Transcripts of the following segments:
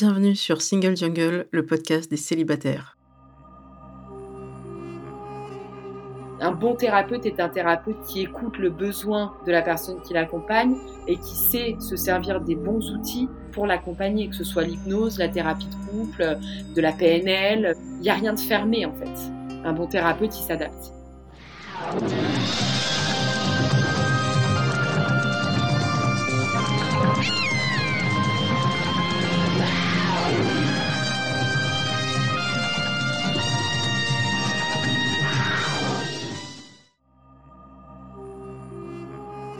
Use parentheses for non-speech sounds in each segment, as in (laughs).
Bienvenue sur Single Jungle, le podcast des célibataires. Un bon thérapeute est un thérapeute qui écoute le besoin de la personne qui l'accompagne et qui sait se servir des bons outils pour l'accompagner, que ce soit l'hypnose, la thérapie de couple, de la PNL. Il n'y a rien de fermé en fait. Un bon thérapeute, il s'adapte.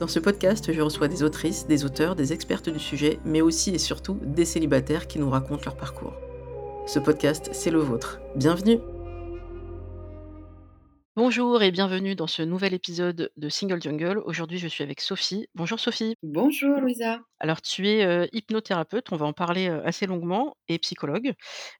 Dans ce podcast, je reçois des autrices, des auteurs, des expertes du sujet, mais aussi et surtout des célibataires qui nous racontent leur parcours. Ce podcast, c'est le vôtre. Bienvenue Bonjour et bienvenue dans ce nouvel épisode de Single Jungle. Aujourd'hui, je suis avec Sophie. Bonjour Sophie. Bonjour Louisa. Alors, tu es euh, hypnothérapeute, on va en parler euh, assez longuement, et psychologue.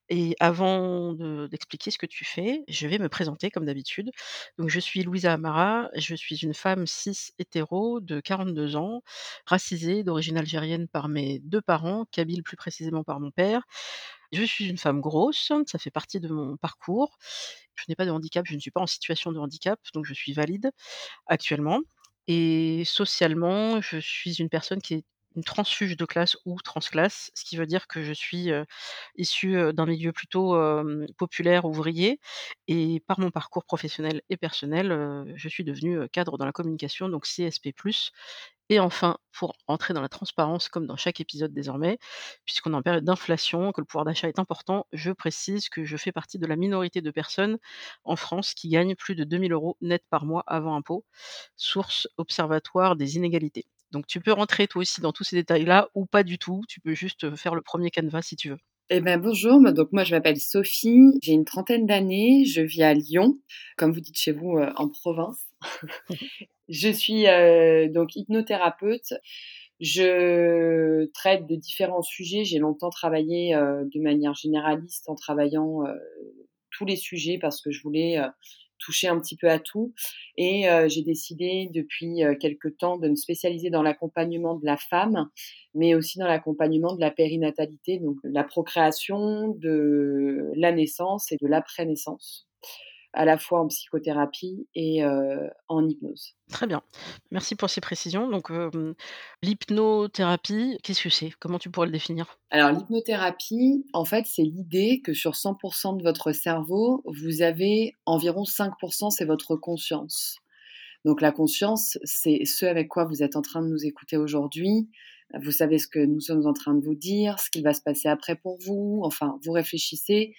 Et avant d'expliquer ce que tu fais, je vais me présenter comme d'habitude. Donc, je suis Louisa Amara, je suis une femme cis hétéro de 42 ans, racisée, d'origine algérienne par mes deux parents, kabyle plus précisément par mon père. Je suis une femme grosse, ça fait partie de mon parcours. Je n'ai pas de handicap, je ne suis pas en situation de handicap, donc je suis valide actuellement. Et socialement, je suis une personne qui est une transfuge de classe ou transclasse, ce qui veut dire que je suis issue d'un milieu plutôt populaire, ouvrier, et par mon parcours professionnel et personnel, je suis devenue cadre dans la communication, donc CSP+, et enfin, pour entrer dans la transparence, comme dans chaque épisode désormais, puisqu'on est en période d'inflation, que le pouvoir d'achat est important, je précise que je fais partie de la minorité de personnes en France qui gagnent plus de 2000 euros net par mois avant impôt, source observatoire des inégalités. Donc tu peux rentrer toi aussi dans tous ces détails-là ou pas du tout, tu peux juste faire le premier canevas si tu veux. Eh ben bonjour, donc moi je m'appelle Sophie, j'ai une trentaine d'années, je vis à Lyon, comme vous dites chez vous, en province. (laughs) je suis donc hypnothérapeute. Je traite de différents sujets. J'ai longtemps travaillé de manière généraliste en travaillant tous les sujets parce que je voulais toucher un petit peu à tout. Et j'ai décidé depuis quelques temps de me spécialiser dans l'accompagnement de la femme, mais aussi dans l'accompagnement de la périnatalité, donc la procréation, de la naissance et de l'après-naissance à la fois en psychothérapie et en hypnose. Très bien. Merci pour ces précisions. Donc, l'hypnothérapie, qu'est-ce que c'est? Comment tu pourrais le définir? Alors, l'hypnothérapie, en fait, c'est l'idée que sur 100% de votre cerveau, vous avez environ 5%, c'est votre conscience. Donc, la conscience, c'est ce avec quoi vous êtes en train de nous écouter aujourd'hui. Vous savez ce que nous sommes en train de vous dire, ce qui va se passer après pour vous. Enfin, vous réfléchissez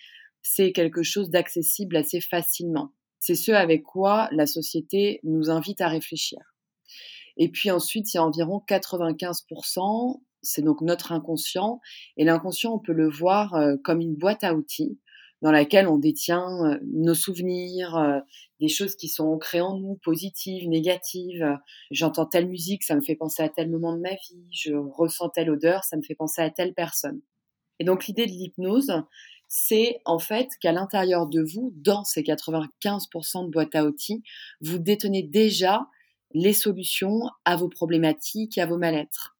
c'est quelque chose d'accessible assez facilement. C'est ce avec quoi la société nous invite à réfléchir. Et puis ensuite, il y a environ 95%, c'est donc notre inconscient. Et l'inconscient, on peut le voir euh, comme une boîte à outils dans laquelle on détient euh, nos souvenirs, euh, des choses qui sont ancrées en nous, positives, négatives. J'entends telle musique, ça me fait penser à tel moment de ma vie. Je ressens telle odeur, ça me fait penser à telle personne. Et donc l'idée de l'hypnose, c'est en fait qu'à l'intérieur de vous, dans ces 95% de boîtes à outils, vous détenez déjà les solutions à vos problématiques à vos mal-être.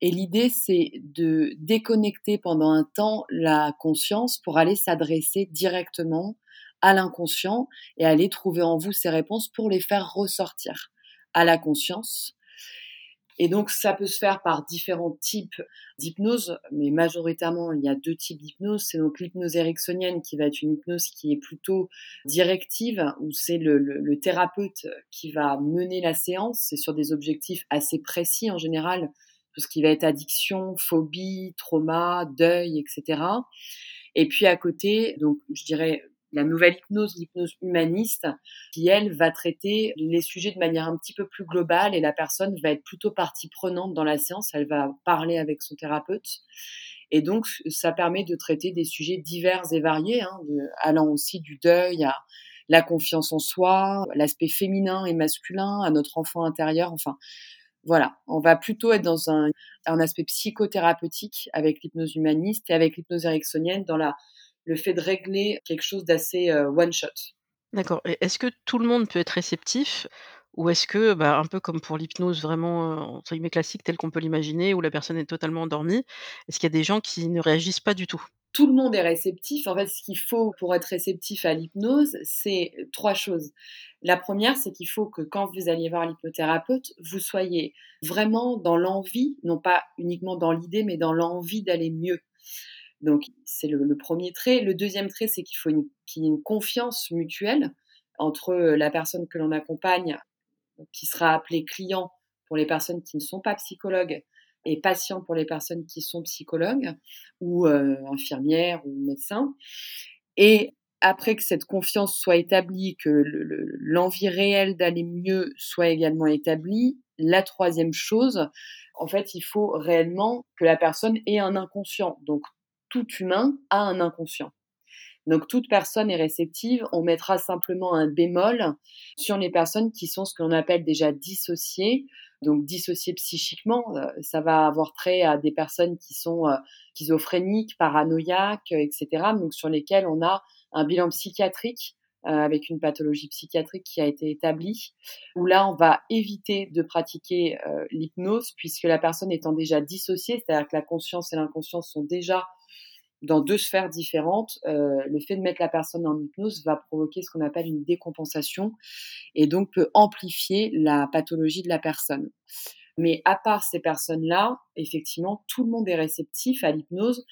Et l'idée, c'est de déconnecter pendant un temps la conscience pour aller s'adresser directement à l'inconscient et aller trouver en vous ces réponses pour les faire ressortir à la conscience et donc, ça peut se faire par différents types d'hypnose, mais majoritairement, il y a deux types d'hypnose. C'est donc l'hypnose ericksonienne qui va être une hypnose qui est plutôt directive, où c'est le, thérapeute qui va mener la séance. C'est sur des objectifs assez précis en général, tout ce qui va être addiction, phobie, trauma, deuil, etc. Et puis à côté, donc je dirais la nouvelle hypnose, l'hypnose humaniste, qui elle va traiter les sujets de manière un petit peu plus globale et la personne va être plutôt partie prenante dans la séance, elle va parler avec son thérapeute. Et donc, ça permet de traiter des sujets divers et variés, hein, allant aussi du deuil à la confiance en soi, l'aspect féminin et masculin, à notre enfant intérieur. Enfin, voilà, on va plutôt être dans un, aspect psychothérapeutique avec l'hypnose humaniste et avec l'hypnose ericksonienne dans la, le fait de régler quelque chose d'assez one shot. D'accord. Est-ce que tout le monde peut être réceptif? Ou est-ce que, bah, un peu comme pour l'hypnose vraiment, entre guillemets «classique» telle qu'on peut l'imaginer, où la personne est totalement endormie, est-ce qu'il y a des gens qui ne réagissent pas du tout? Tout le monde est réceptif. En fait, ce qu'il faut pour être réceptif à l'hypnose, c'est trois choses. La première, c'est qu'il faut que quand vous alliez voir l'hypnothérapeute, vous soyez vraiment dans l'envie, non pas uniquement dans l'idée, mais dans l'envie d'aller mieux. Donc, c'est le, premier trait. Le deuxième trait, c'est qu'il faut qu'il y ait une confiance mutuelle entre la personne que l'on accompagne qui sera appelé client pour les personnes qui ne sont pas psychologues et patient pour les personnes qui sont psychologues ou euh, infirmières ou médecins. Et après que cette confiance soit établie, que l'envie réelle d'aller mieux soit également établie, la troisième chose, en fait, il faut réellement que la personne ait un inconscient. Donc, tout humain a un inconscient. Donc toute personne est réceptive. On mettra simplement un bémol sur les personnes qui sont ce que l'on appelle déjà dissociées. Donc dissociées psychiquement, euh, ça va avoir trait à des personnes qui sont euh, schizophréniques, paranoïaques, etc. Donc sur lesquelles on a un bilan psychiatrique euh, avec une pathologie psychiatrique qui a été établie, où là, on va éviter de pratiquer l'hypnose puisque la personne étant déjà dissociée, c'est-à-dire que la conscience et l'inconscience sont déjà dans deux sphères différentes, euh, le fait de mettre la personne en hypnose va provoquer ce qu'on appelle une décompensation et donc peut amplifier la pathologie de la personne. Mais à part ces personnes-là, effectivement, tout le monde est réceptif à l'hypnose.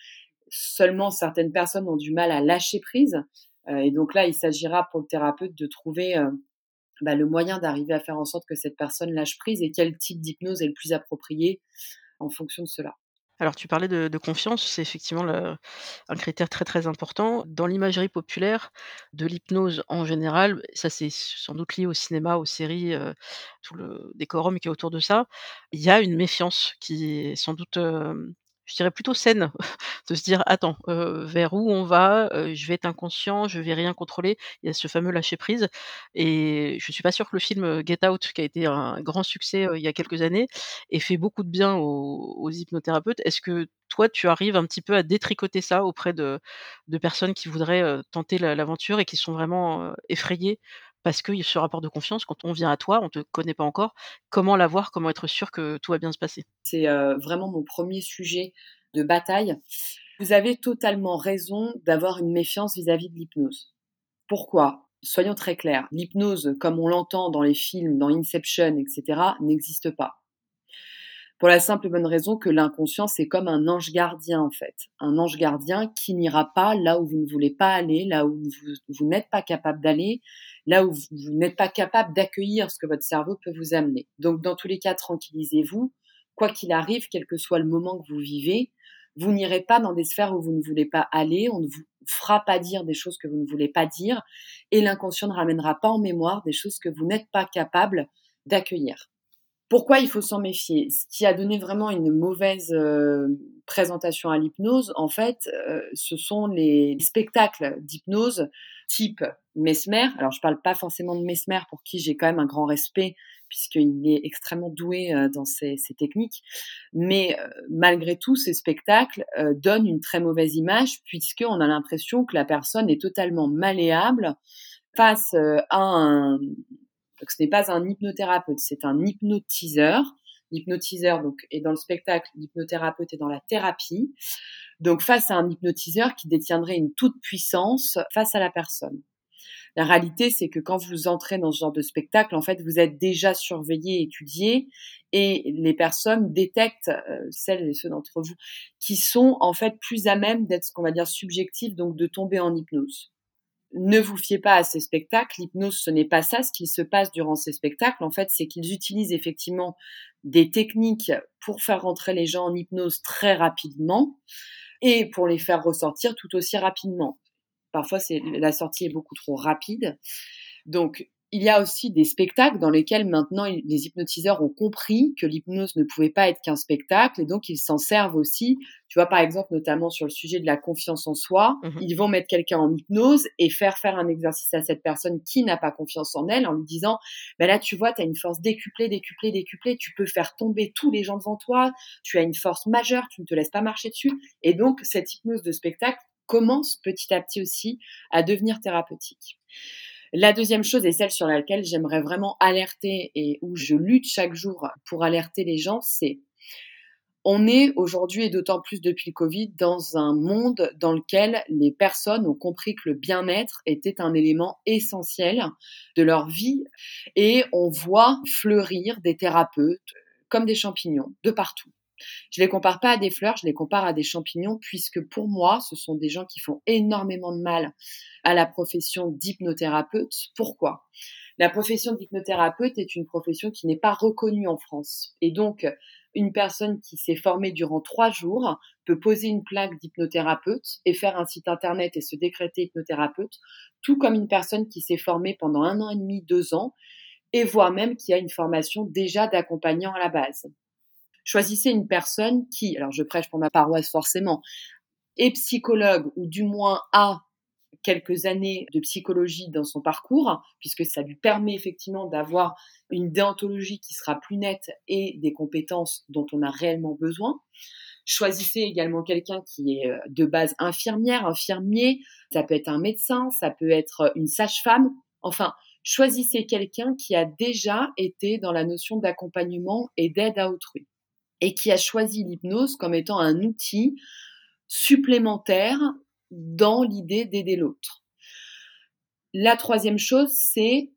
Seulement certaines personnes ont du mal à lâcher prise. Euh, et donc là, il s'agira pour le thérapeute de trouver euh, bah, le moyen d'arriver à faire en sorte que cette personne lâche prise et quel type d'hypnose est le plus approprié en fonction de cela. Alors tu parlais de, confiance, c'est effectivement un critère très très important. Dans l'imagerie populaire de l'hypnose en général, ça c'est sans doute lié au cinéma, aux séries, euh, tout le décorum qui est autour de ça, il y a une méfiance qui est sans doute je dirais plutôt saine, (laughs) de se dire: «Attends, vers où on va? Je vais être inconscient, je vais rien contrôler». Il y a ce fameux lâcher prise et je suis pas sûre que le film, Get Out, qui a été un grand succès, il y a quelques années, ait fait beaucoup de bien aux hypnothérapeutes. Est-ce que toi, tu arrives un petit peu à détricoter ça auprès de de personnes qui voudraient, tenter l'aventure et qui sont vraiment, effrayées parce que ce rapport de confiance, quand on vient à toi, on te connaît pas encore, comment l'avoir? Comment être sûr que tout va bien se passer? C'est, vraiment mon premier sujet de bataille. Vous avez totalement raison d'avoir une méfiance vis-à-vis de l'hypnose. Pourquoi? Soyons très clairs, l'hypnose, comme on l'entend dans les films, dans Inception, etc., n'existe pas. Pour la simple et bonne raison que l'inconscient, c'est comme un ange gardien, en fait. Un ange gardien qui n'ira pas là où vous ne voulez pas aller, là où vous, n'êtes pas capable d'aller, là où vous, n'êtes pas capable d'accueillir ce que votre cerveau peut vous amener. Donc, dans tous les cas, tranquillisez-vous. Quoi qu'il arrive, quel que soit le moment que vous vivez, vous n'irez pas dans des sphères où vous ne voulez pas aller, on ne vous fera pas dire des choses que vous ne voulez pas dire, et l'inconscient ne ramènera pas en mémoire des choses que vous n'êtes pas capable d'accueillir. Pourquoi il faut s'en méfier? Ce qui a donné vraiment une mauvaise euh, présentation à l'hypnose, en fait, euh, ce sont les spectacles d'hypnose type Mesmer. Alors, je ne parle pas forcément de Mesmer, pour qui j'ai quand même un grand respect, puisqu'il est extrêmement doué euh, dans ces, techniques. Mais malgré tout, ces spectacles donnent une très mauvaise image, puisqu'on a l'impression que la personne est totalement malléable face à un, donc, ce n'est pas un hypnothérapeute, c'est un hypnotiseur. L'hypnotiseur donc est dans le spectacle, l'hypnothérapeute est dans la thérapie. Donc face à un hypnotiseur qui détiendrait une toute puissance face à la personne. La réalité, c'est que quand vous entrez dans ce genre de spectacle, en fait, vous êtes déjà surveillé, étudié, et les personnes détectent, euh, celles et ceux d'entre vous, qui sont en fait plus à même d'être ce qu'on va dire subjectif, donc de tomber en hypnose ne vous fiez pas à ces spectacles. L'hypnose, ce n'est pas ça. Ce qui se passe durant ces spectacles, en fait, c'est qu'ils utilisent effectivement des techniques pour faire rentrer les gens en hypnose très rapidement et pour les faire ressortir tout aussi rapidement. Parfois, la sortie est beaucoup trop rapide. Donc, Il y a aussi des spectacles dans lesquels maintenant les hypnotiseurs ont compris que l'hypnose ne pouvait pas être qu'un spectacle et donc ils s'en servent aussi. Tu vois, par exemple, notamment sur le sujet de la confiance en soi, mmh ils vont mettre quelqu'un en hypnose et faire faire un exercice à cette personne qui n'a pas confiance en elle en lui disant, ben là, tu vois, tu as une force décuplée, décuplée, décuplée, tu peux faire tomber tous les gens devant toi, tu as une force majeure, tu ne te laisses pas marcher dessus. Et donc, cette hypnose de spectacle commence petit à petit aussi à devenir thérapeutique. La deuxième chose, et celle sur laquelle j'aimerais vraiment alerter et où je lutte chaque jour pour alerter les gens, c'est on est aujourd'hui, et d'autant plus depuis le Covid, dans un monde dans lequel les personnes ont compris que le bien-être était un élément essentiel de leur vie et on voit fleurir des thérapeutes comme des champignons de partout. Je les compare pas à des fleurs, je les compare à des champignons puisque pour moi, ce sont des gens qui font énormément de mal à la profession d'hypnothérapeute. Pourquoi? La profession d'hypnothérapeute est une profession qui n'est pas reconnue en France. Et donc, une personne qui s'est formée durant trois jours peut poser une plaque d'hypnothérapeute et faire un site internet et se décréter hypnothérapeute, tout comme une personne qui s'est formée pendant un an et demi, deux ans, et voire même qui a une formation déjà d'accompagnant à la base. Choisissez une personne qui, alors je prêche pour ma paroisse forcément, est psychologue ou du moins a quelques années de psychologie dans son parcours, puisque ça lui permet effectivement d'avoir une déontologie qui sera plus nette et des compétences dont on a réellement besoin. Choisissez également quelqu'un qui est euh, de base infirmière, infirmier, ça peut être un médecin, ça peut être une sage-femme, enfin, choisissez quelqu'un qui a déjà été dans la notion d'accompagnement et d'aide à autrui et qui a choisi l'hypnose comme étant un outil supplémentaire dans l'idée d'aider l'autre. La troisième chose, c'est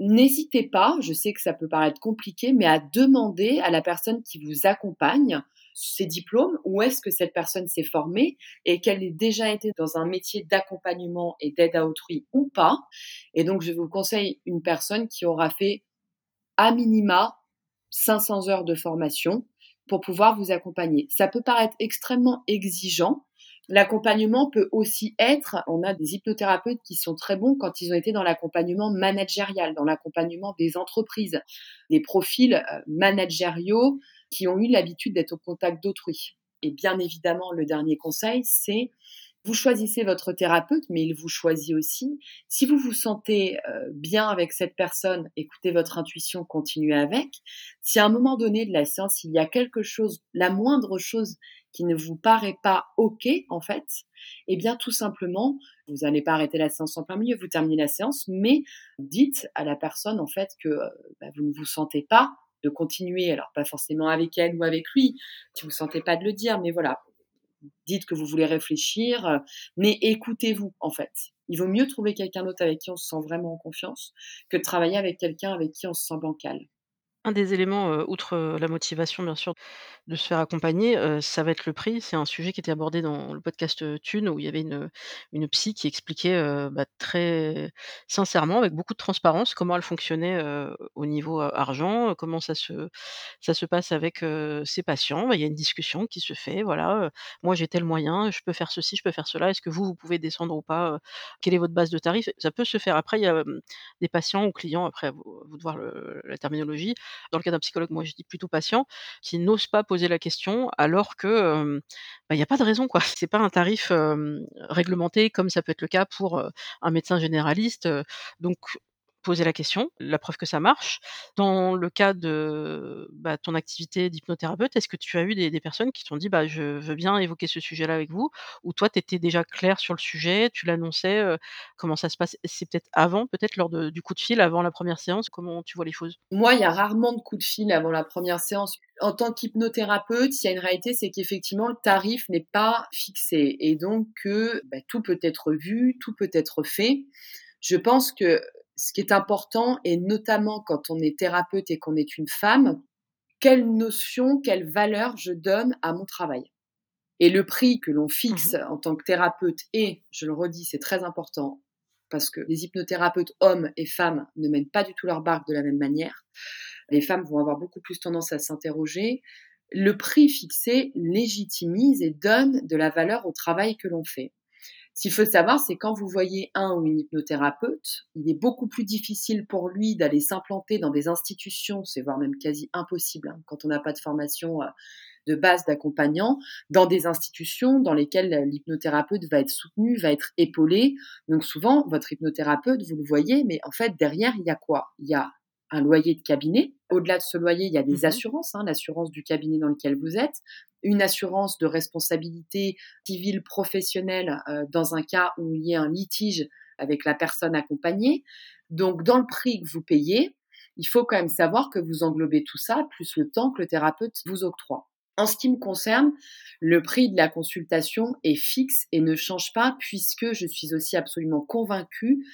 n'hésitez pas, je sais que ça peut paraître compliqué, mais à demander à la personne qui vous accompagne ses diplômes, où est-ce que cette personne s'est formée et qu'elle ait déjà été dans un métier d'accompagnement et d'aide à autrui ou pas. Et donc, je vous conseille une personne qui aura fait à minima 500 heures de formation pour pouvoir vous accompagner. Ça peut paraître extrêmement exigeant, L'accompagnement peut aussi être, on a des hypnothérapeutes qui sont très bons quand ils ont été dans l'accompagnement managérial, dans l'accompagnement des entreprises, des profils euh, managériaux qui ont eu l'habitude d'être au contact d'autrui. Et bien évidemment, le dernier conseil, c'est vous choisissez votre thérapeute, mais il vous choisit aussi. Si vous vous sentez euh, bien avec cette personne, écoutez votre intuition, continuez avec. Si à un moment donné de la séance, il y a quelque chose, la moindre chose qui ne vous paraît pas OK, en fait, eh bien, tout simplement, vous n'allez pas arrêter la séance en plein milieu, vous terminez la séance, mais dites à la personne, en fait, que euh, bah, vous ne vous sentez pas de continuer, alors pas forcément avec elle ou avec lui, si vous ne sentez pas de le dire, mais voilà, dites que vous voulez réfléchir, euh, mais écoutez-vous, en fait. Il vaut mieux trouver quelqu'un d'autre avec qui on se sent vraiment en confiance que de travailler avec quelqu'un avec qui on se sent bancal. Un des éléments, outre, la motivation bien sûr de se faire accompagner, ça va être le prix. C'est un sujet qui était abordé dans le podcast, heu, Thune où il y avait une, une psy qui expliquait, bah, très sincèrement, avec beaucoup de transparence, comment elle fonctionnait, au niveau, argent, comment ça se ça se passe avec, ses patients. Bah, il y a une discussion qui se fait, voilà, «Moi j'ai tel moyen, je peux faire ceci, je peux faire cela. Est-ce que vous, vous pouvez descendre ou pas? Quelle est votre base de tarif?» ça peut se faire. Après il y a, des patients ou clients, après vous de voir la terminologie, dans le cas d'un psychologue, moi je dis plutôt patient, qui n'ose pas poser la question alors que, bah, il n'y a pas de raison quoi. (laughs) C'est pas un tarif, réglementé comme ça peut être le cas pour, un médecin généraliste, donc poser la question, la preuve que ça marche. Dans le cas de, bah, ton activité d'hypnothérapeute, est-ce que tu as eu des personnes qui t'ont dit: «Bah, je veux bien évoquer ce sujet-là avec vous» ou toi, tu étais déjà clair sur le sujet, tu l'annonçais, comment ça se passe? C'est peut-être avant, peut-être lors du coup de fil, avant la première séance? Comment tu vois les choses? Moi, il y a rarement de coup de fil avant la première séance. En tant qu'hypnothérapeute, il y a une réalité, c'est qu'effectivement, le tarif n'est pas fixé et donc que, bah, tout peut être vu, tout peut être fait. Je pense que ce qui est important, et notamment quand on est thérapeute et qu'on est une femme, quelle notion, quelle valeur je donne à mon travail. Et le prix que l'on fixe Mmh en tant que thérapeute, et je le redis, c'est très important, parce que les hypnothérapeutes hommes et femmes ne mènent pas du tout leur barque de la même manière. Les femmes vont avoir beaucoup plus tendance à s'interroger. Le prix fixé légitimise et donne de la valeur au travail que l'on fait. Qu'il faut savoir, c'est quand vous voyez un ou une hypnothérapeute, il est beaucoup plus difficile pour lui d'aller s'implanter dans des institutions, c'est voire même quasi impossible hein, quand on n'a pas de formation euh, de base d'accompagnant, dans des institutions dans lesquelles l'hypnothérapeute va être soutenu, va être épaulé. Donc souvent, votre hypnothérapeute, vous le voyez, mais en fait, derrière, il y a quoi? Il y a un loyer de cabinet. Au-delà de ce loyer, il y a des mmh assurances, hein, l'assurance du cabinet dans lequel vous êtes, une assurance de responsabilité civile professionnelle euh, dans un cas où il y a un litige avec la personne accompagnée. Donc, dans le prix que vous payez, il faut quand même savoir que vous englobez tout ça, plus le temps que le thérapeute vous octroie. En ce qui me concerne, le prix de la consultation est fixe et ne change pas puisque je suis aussi absolument convaincue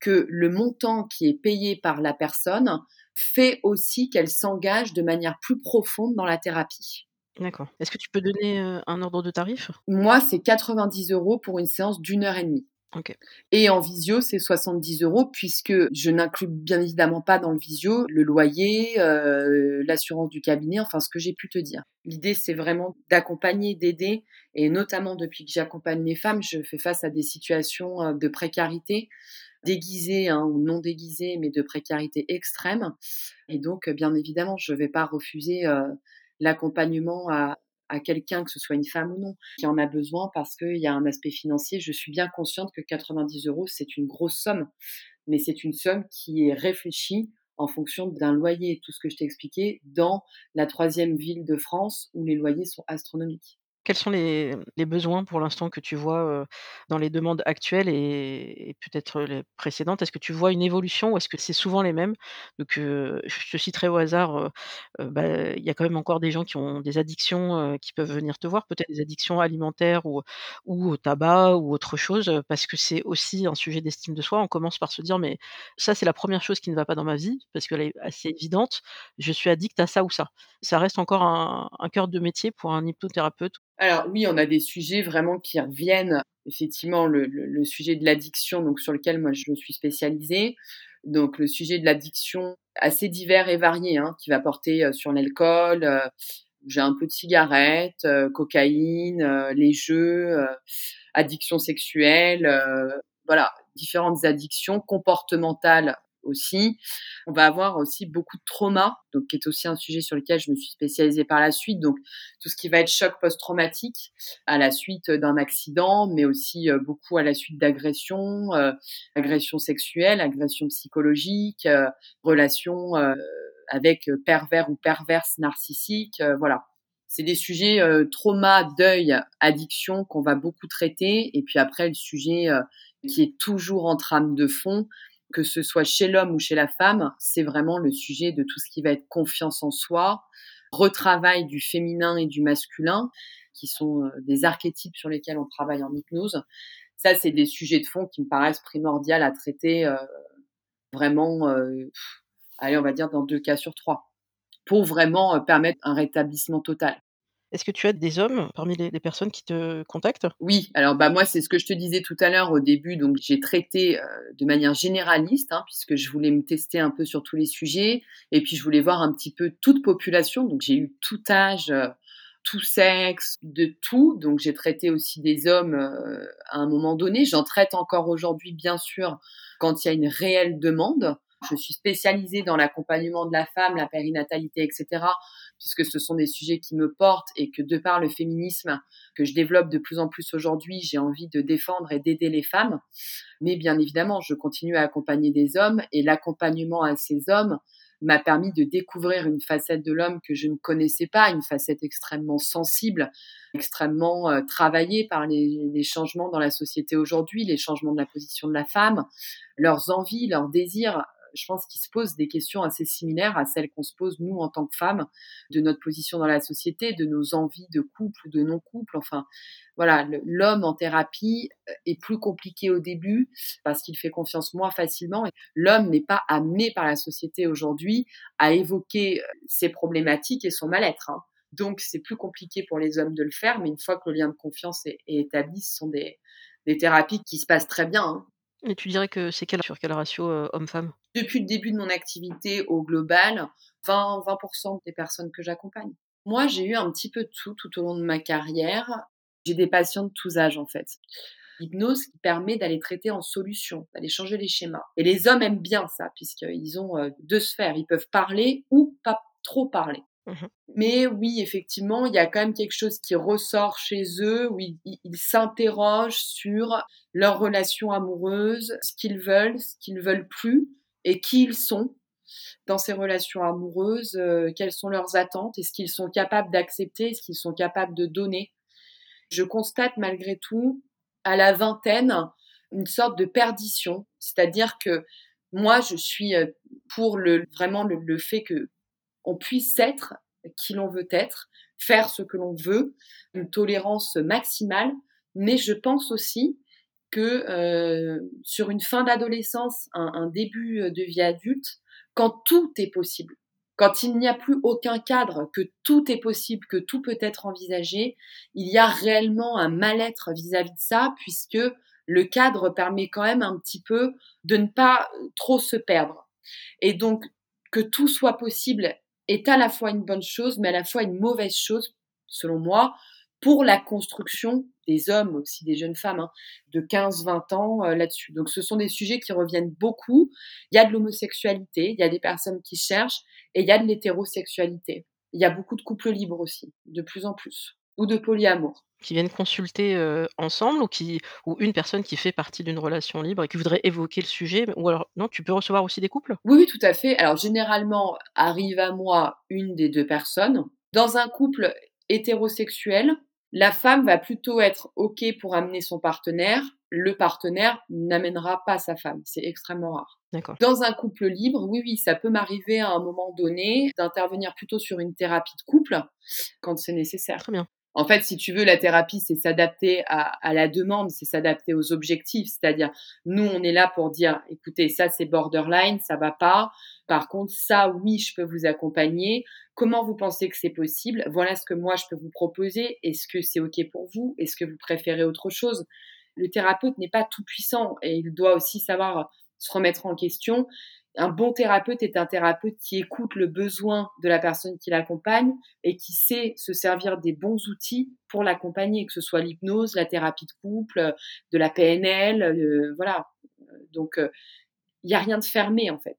que le montant qui est payé par la personne fait aussi qu'elle s'engage de manière plus profonde dans la thérapie. D'accord. Est-ce que tu peux donner un ordre de tarif? Moi, c'est 90 euros pour une séance d'une heure et demie. Et en visio, c'est 70 euros puisque je n'inclus bien évidemment pas dans le visio le loyer, l'assurance du cabinet, enfin ce que j'ai pu te dire. L'idée, c'est vraiment d'accompagner, d'aider, et notamment depuis que j'accompagne les femmes, je fais face à des situations de précarité déguisée hein, ou non déguisée, mais de précarité extrême. Et donc, bien évidemment, je ne vais pas refuser euh, l'accompagnement à, à quelqu'un, que ce soit une femme ou non, qui en a besoin parce qu'il y a un aspect financier. Je suis bien consciente que 90 euros, c'est une grosse somme, mais c'est une somme qui est réfléchie en fonction d'un loyer, tout ce que je t'ai expliqué, dans la troisième ville de France où les loyers sont astronomiques. Quels sont les, besoins pour l'instant que tu vois dans les demandes actuelles et, peut-être les précédentes? Est-ce que tu vois une évolution ou est-ce que c'est souvent les mêmes? Donc, je te citerai au hasard, bah, il y a quand même encore des gens qui ont des addictions qui peuvent venir te voir, peut-être des addictions alimentaires ou, au tabac ou autre chose, parce que c'est aussi un sujet d'estime de soi. On commence par se dire, mais ça, c'est la première chose qui ne va pas dans ma vie, parce qu'elle est assez évidente. Je suis addict à ça ou ça. Ça reste encore un, un cœur de métier pour un hypnothérapeute alors oui, on a des sujets vraiment qui reviennent. Effectivement, le, le, sujet de l'addiction, donc sur lequel moi je suis spécialisée. Donc le sujet de l'addiction assez divers et varié, hein, qui va porter euh, sur l'alcool. Euh, j'ai un peu de cigarettes, euh, cocaïne, les jeux, addiction sexuelle, voilà, différentes addictions comportementales aussi. On va avoir aussi beaucoup de trauma, donc qui est aussi un sujet sur lequel je me suis spécialisée par la suite. Donc tout ce qui va être choc post-traumatique à la suite d'un accident, mais aussi euh, beaucoup à la suite d'agressions, euh, agressions sexuelles, agressions psychologiques, euh, relations avec pervers ou perverses narcissiques, voilà. C'est des sujets trauma, deuil, addiction qu'on va beaucoup traiter. Et puis après, le sujet qui est toujours en trame de fond, que ce soit chez l'homme ou chez la femme, c'est vraiment le sujet de tout ce qui va être confiance en soi, retravail du féminin et du masculin, qui sont euh, des archétypes sur lesquels on travaille en hypnose. Ça, c'est des sujets de fond qui me paraissent primordiaux à traiter euh, vraiment, euh, allez, on va dire dans deux cas sur trois, pour vraiment permettre un rétablissement total. Est-ce que tu as des hommes parmi les, personnes qui te contactent? Oui, alors bah moi c'est ce que je te disais tout à l'heure au début, donc j'ai traité de manière généraliste hein, puisque je voulais me tester un peu sur tous les sujets et puis je voulais voir un petit peu toute population, donc j'ai eu tout âge, tout sexe, de tout, donc j'ai traité aussi des hommes à un moment donné, j'en traite encore aujourd'hui bien sûr quand il y a une réelle demande. Je suis spécialisée dans l'accompagnement de la femme, la périnatalité, etc puisque ce sont des sujets qui me portent et que de par le féminisme que je développe de plus en plus aujourd'hui, j'ai envie de défendre et d'aider les femmes. Mais bien évidemment, je continue à accompagner des hommes et l'accompagnement à ces hommes m'a permis de découvrir une facette de l'homme que je ne connaissais pas, une facette extrêmement sensible, extrêmement euh, travaillée par les, les, changements dans la société aujourd'hui, les changements de la position de la femme, leurs envies, leurs désirs je pense qu'il se pose des questions assez similaires à celles qu'on se pose nous en tant que femmes, de notre position dans la société, de nos envies de couple ou de non-couple. Enfin, voilà, l'homme en thérapie euh, est plus compliqué au début parce qu'il fait confiance moins facilement. L'homme n'est pas amené par la société aujourd'hui à évoquer euh, ses problématiques et son mal-être. Hein. Donc, c'est plus compliqué pour les hommes de le faire, mais une fois que le lien de confiance est, établi, ce sont des, thérapies qui se passent très bien. Hein. Et tu dirais que c'est quel, sur quel ratio euh, homme-femme? Depuis le début de mon activité au global, 20, 20% des personnes que j'accompagne. Moi, j'ai eu un petit peu de tout tout au long de ma carrière. J'ai des patients de tous âges en fait. L'hypnose qui permet d'aller traiter en solution, d'aller changer les schémas. Et les hommes aiment bien ça, puisqu'ils ont euh, deux sphères. Ils peuvent parler ou pas trop parler. Mmh Mais oui, effectivement, il y a quand même quelque chose qui ressort chez eux, où ils ils s'interrogent sur leur relation amoureuse, ce qu'ils veulent, ce qu'ils veulent plus et qui ils sont dans ces relations amoureuses, heu, quelles sont leurs attentes, est-ce qu'ils sont capables d'accepter, est-ce qu'ils sont capables de donner. Je constate malgré tout, à la vingtaine, une sorte de perdition. C'est-à-dire que moi, je suis, heu, pour le vraiment le le fait qu'on puisse être qui l'on veut être, faire ce que l'on veut, une tolérance maximale, mais je pense aussi que, heu, sur une fin d'adolescence, un un début, de vie adulte, quand tout est possible, quand il n'y a plus aucun cadre, que tout est possible, que tout peut être envisagé, il y a réellement un mal-être vis-à-vis de ça, puisque le cadre permet quand même un petit peu de ne pas trop se perdre. Et donc, que tout soit possible est à la fois une bonne chose, mais à la fois une mauvaise chose, selon moi, pour la construction des hommes, aussi des jeunes femmes, hein, de 15-20 ans euh, là-dessus. Donc ce sont des sujets qui reviennent beaucoup. Il y a de l'homosexualité, il y a des personnes qui cherchent, et il y a de l'hétérosexualité. Il y a beaucoup de couples libres aussi, de plus en plus, ou de polyamour. Qui viennent consulter, heu, ensemble ou qui ou une personne qui fait partie d'une relation libre et qui voudrait évoquer le sujet ou alors non, tu peux recevoir aussi des couples? Oui, oui, tout à fait. Alors généralement, arrive à moi une des deux personnes. Dans un couple hétérosexuel, la femme va plutôt être OK pour amener son partenaire. Le partenaire n'amènera pas sa femme. C'est extrêmement rare. Dans un couple libre, oui, oui, ça peut m'arriver à un moment donné d'intervenir plutôt sur une thérapie de couple quand c'est nécessaire. Très bien. En fait, si tu veux, la thérapie, c'est s'adapter à, la demande, c'est s'adapter aux objectifs. C'est-à-dire, nous, on est là pour dire, écoutez, ça, c'est borderline, ça va pas. Par contre, ça, oui, je peux vous accompagner. Comment vous pensez que c'est possible? Voilà ce que moi, je peux vous proposer. Est-ce que c'est OK pour vous? Est-ce que vous préférez autre chose? Le thérapeute n'est pas tout puissant et il doit aussi savoir se remettre en question un bon thérapeute est un thérapeute qui écoute le besoin de la personne qui l'accompagne et qui sait se servir des bons outils pour l'accompagner, que ce soit l'hypnose, la thérapie de couple, de la PNL, euh, voilà. Donc, euh, il n'y a rien de fermé en fait.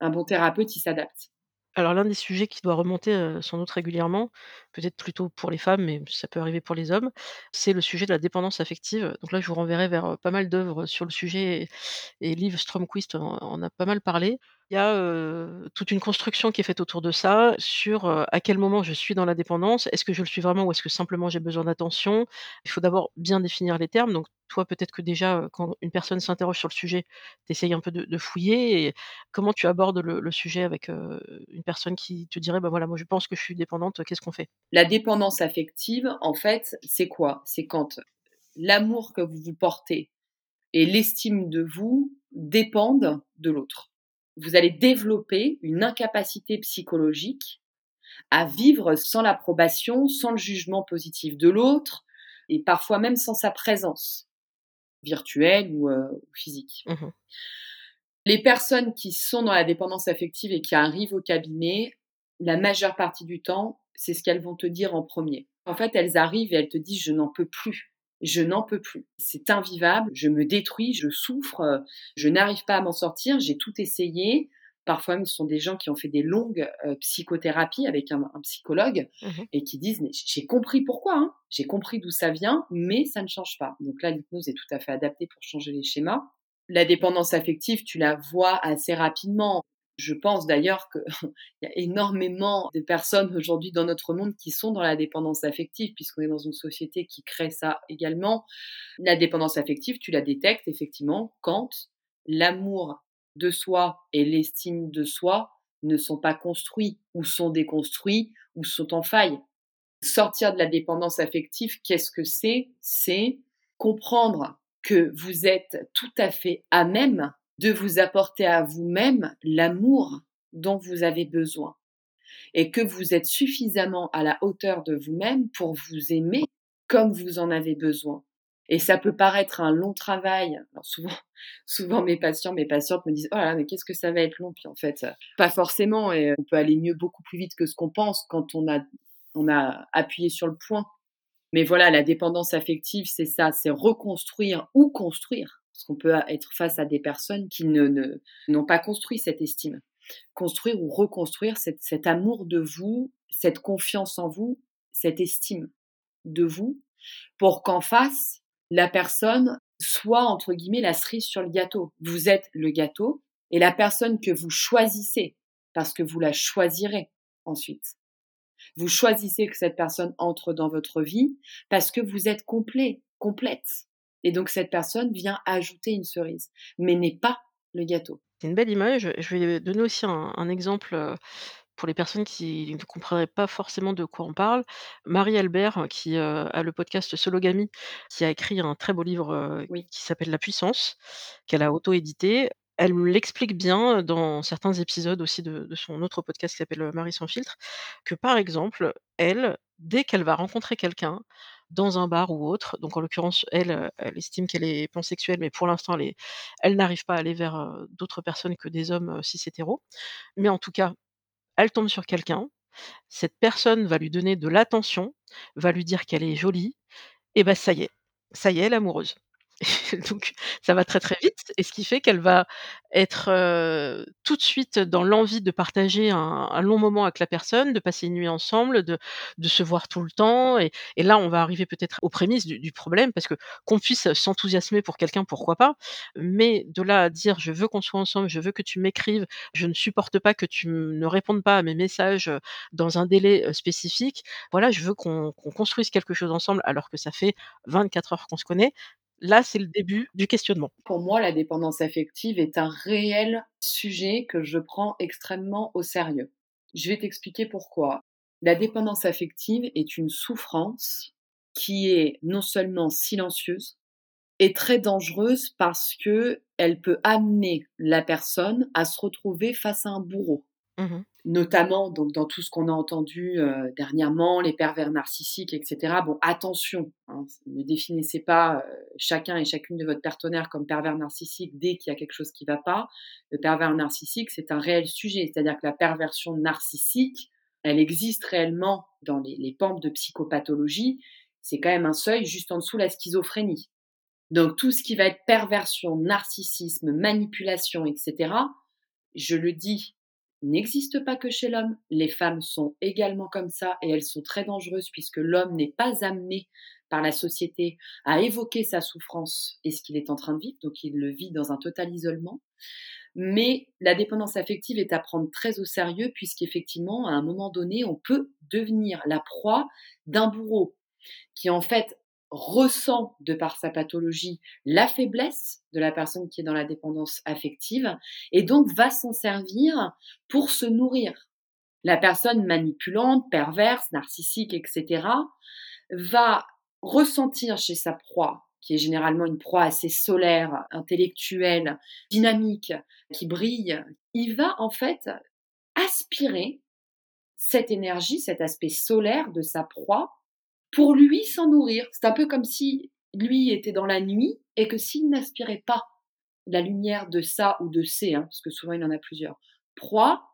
Un bon thérapeute, il s'adapte. Alors l'un des sujets qui doit remonter, sans doute régulièrement, peut-être plutôt pour les femmes, mais ça peut arriver pour les hommes, c'est le sujet de la dépendance affective. Donc là, je vous renverrai vers, pas mal d'œuvres sur le sujet et Liv Stromquist en a pas mal parlé. Il y a, toute une construction qui est faite autour de ça, sur, à quel moment je suis dans la dépendance. Est-ce que je le suis vraiment ou est-ce que simplement j'ai besoin d'attention? Il faut d'abord bien définir les termes. Donc toi, peut-être que déjà, quand une personne s'interroge sur le sujet, tu essayes un peu de fouiller et comment tu abordes le sujet avec, une personne qui te dirait: «Bah, voilà, moi je pense que je suis dépendante, qu'est-ce qu'on fait?» La dépendance affective, en fait, c'est quoi? C'est quand l'amour que vous vous portez et l'estime de vous dépendent de l'autre vous allez développer une incapacité psychologique à vivre sans l'approbation, sans le jugement positif de l'autre, et parfois même sans sa présence, virtuelle ou, euh, physique. Mmh Les personnes qui sont dans la dépendance affective et qui arrivent au cabinet, la majeure partie du temps, c'est ce qu'elles vont te dire en premier. En fait, elles arrivent et elles te disent je n'en peux plus je n'en peux plus. C'est invivable, je me détruis, je souffre, euh, je n'arrive pas à m'en sortir, j'ai tout essayé. Parfois même, ce sont des gens qui ont fait des longues euh, psychothérapies avec un, psychologue mmh et qui disent mais j'ai compris pourquoi, hein. j'ai compris d'où ça vient, mais ça ne change pas. Donc là, l'hypnose est tout à fait adaptée pour changer les schémas. La dépendance affective, tu la vois assez rapidement. Je pense d'ailleurs qu'il (laughs) y a énormément de personnes aujourd'hui dans notre monde qui sont dans la dépendance affective, puisqu'on est dans une société qui crée ça également. La dépendance affective, tu la détectes effectivement quand l'amour de soi et l'estime de soi ne sont pas construits, ou sont déconstruits, ou sont en faille. Sortir de la dépendance affective, qu'est-ce que c'est? C'est comprendre que vous êtes tout à fait à même de vous apporter à vous-même l'amour dont vous avez besoin et que vous êtes suffisamment à la hauteur de vous-même pour vous aimer comme vous en avez besoin. Et ça peut paraître un long travail. Souvent, (laughs) souvent mes patients, mes patientes me disent, oh là, mais qu'est-ce que ça va être long? Puis en fait, pas forcément. Et on peut aller mieux beaucoup plus vite que ce qu'on pense quand on a, on a appuyé sur le point Mais voilà, la dépendance affective, c'est ça, c'est reconstruire ou construire. Parce qu'on peut être face à des personnes qui n'ont pas construit cette estime. Construire ou reconstruire cet amour de vous, cette confiance en vous, cette estime de vous, pour qu'en face, la personne soit, entre guillemets, la cerise sur le gâteau. Vous êtes le gâteau et la personne que vous choisissez, parce que vous la choisirez ensuite. Vous choisissez que cette personne entre dans votre vie parce que vous êtes complet, complète. Et donc cette personne vient ajouter une cerise, mais n'est pas le gâteau. C'est une belle image. Je vais donner aussi un, un exemple euh, pour les personnes qui ne comprendraient pas forcément de quoi on parle. Marie Albert, qui euh, a le podcast Sologamy, qui a écrit un très beau livre euh, Oui. qui s'appelle La puissance, qu'elle a auto-édité. Elle l'explique bien dans certains épisodes aussi de, de son autre podcast qui s'appelle Marie sans filtre, que par exemple, elle, dès qu'elle va rencontrer quelqu'un, dans un bar ou autre. Donc en l'occurrence, elle, elle estime qu'elle est pansexuelle, mais pour l'instant, elle n'arrive pas à aller vers, heu, d'autres personnes que des hommes, heu, cis hétéros. Mais en tout cas, elle tombe sur quelqu'un, cette personne va lui donner de l'attention, va lui dire qu'elle est jolie et bah, ça y est, ça y est, elle amoureuse. (laughs) Donc ça va très, très vite et ce qui fait qu'elle va être, tout de suite dans l'envie de partager un long moment avec la personne, de passer une nuit ensemble, de se voir tout le temps et là, on va arriver peut-être aux prémices du problème parce que qu'on puisse s'enthousiasmer pour quelqu'un, pourquoi pas? Mais de là à dire: «Je veux qu'on soit ensemble, je veux que tu m'écrives, je ne supporte pas que tu ne répondes pas à mes messages, dans un délai, spécifique. Voilà, je veux qu'on construise quelque chose ensemble», alors que ça fait 24 heures qu'on se connaît. Là, c'est le début du questionnement. Pour moi, la dépendance affective est un réel sujet que je prends extrêmement au sérieux. Je vais t'expliquer pourquoi. La dépendance affective est une souffrance qui est non seulement silencieuse et très dangereuse parce que elle peut amener la personne à se retrouver face à un bourreau. Mmh notamment donc dans tout ce qu'on a entendu euh, dernièrement, les pervers narcissiques, etc. Bon, attention, hein, ne définissez pas euh, chacun et chacune de votre partenaire comme pervers narcissique dès qu'il y a quelque chose qui ne va pas. Le pervers narcissique, c'est un réel sujet, c'est-à-dire que la perversion narcissique, elle existe réellement dans les, les de psychopathologie. C'est quand même un seuil juste en dessous de la schizophrénie. Donc tout ce qui va être perversion, narcissisme, manipulation, etc. Je le dis n'existe pas que chez l'homme. Les femmes sont également comme ça et elles sont très dangereuses puisque l'homme n'est pas amené par la société à évoquer sa souffrance et ce qu'il est en train de vivre, donc il le vit dans un total isolement. Mais la dépendance affective est à prendre très au sérieux puisqu'effectivement, à un moment donné, on peut devenir la proie d'un bourreau qui en fait ressent de par sa pathologie la faiblesse de la personne qui est dans la dépendance affective et donc va s'en servir pour se nourrir. La personne manipulante, perverse, narcissique, etc., va ressentir chez sa proie, qui est généralement une proie assez solaire, intellectuelle, dynamique, qui brille, il va en fait aspirer cette énergie, cet aspect solaire de sa proie pour lui s'en nourrir. C'est un peu comme si lui était dans la nuit et que s'il n'aspirait pas la lumière de ça ou de C, hein, parce que souvent il en a plusieurs, proie,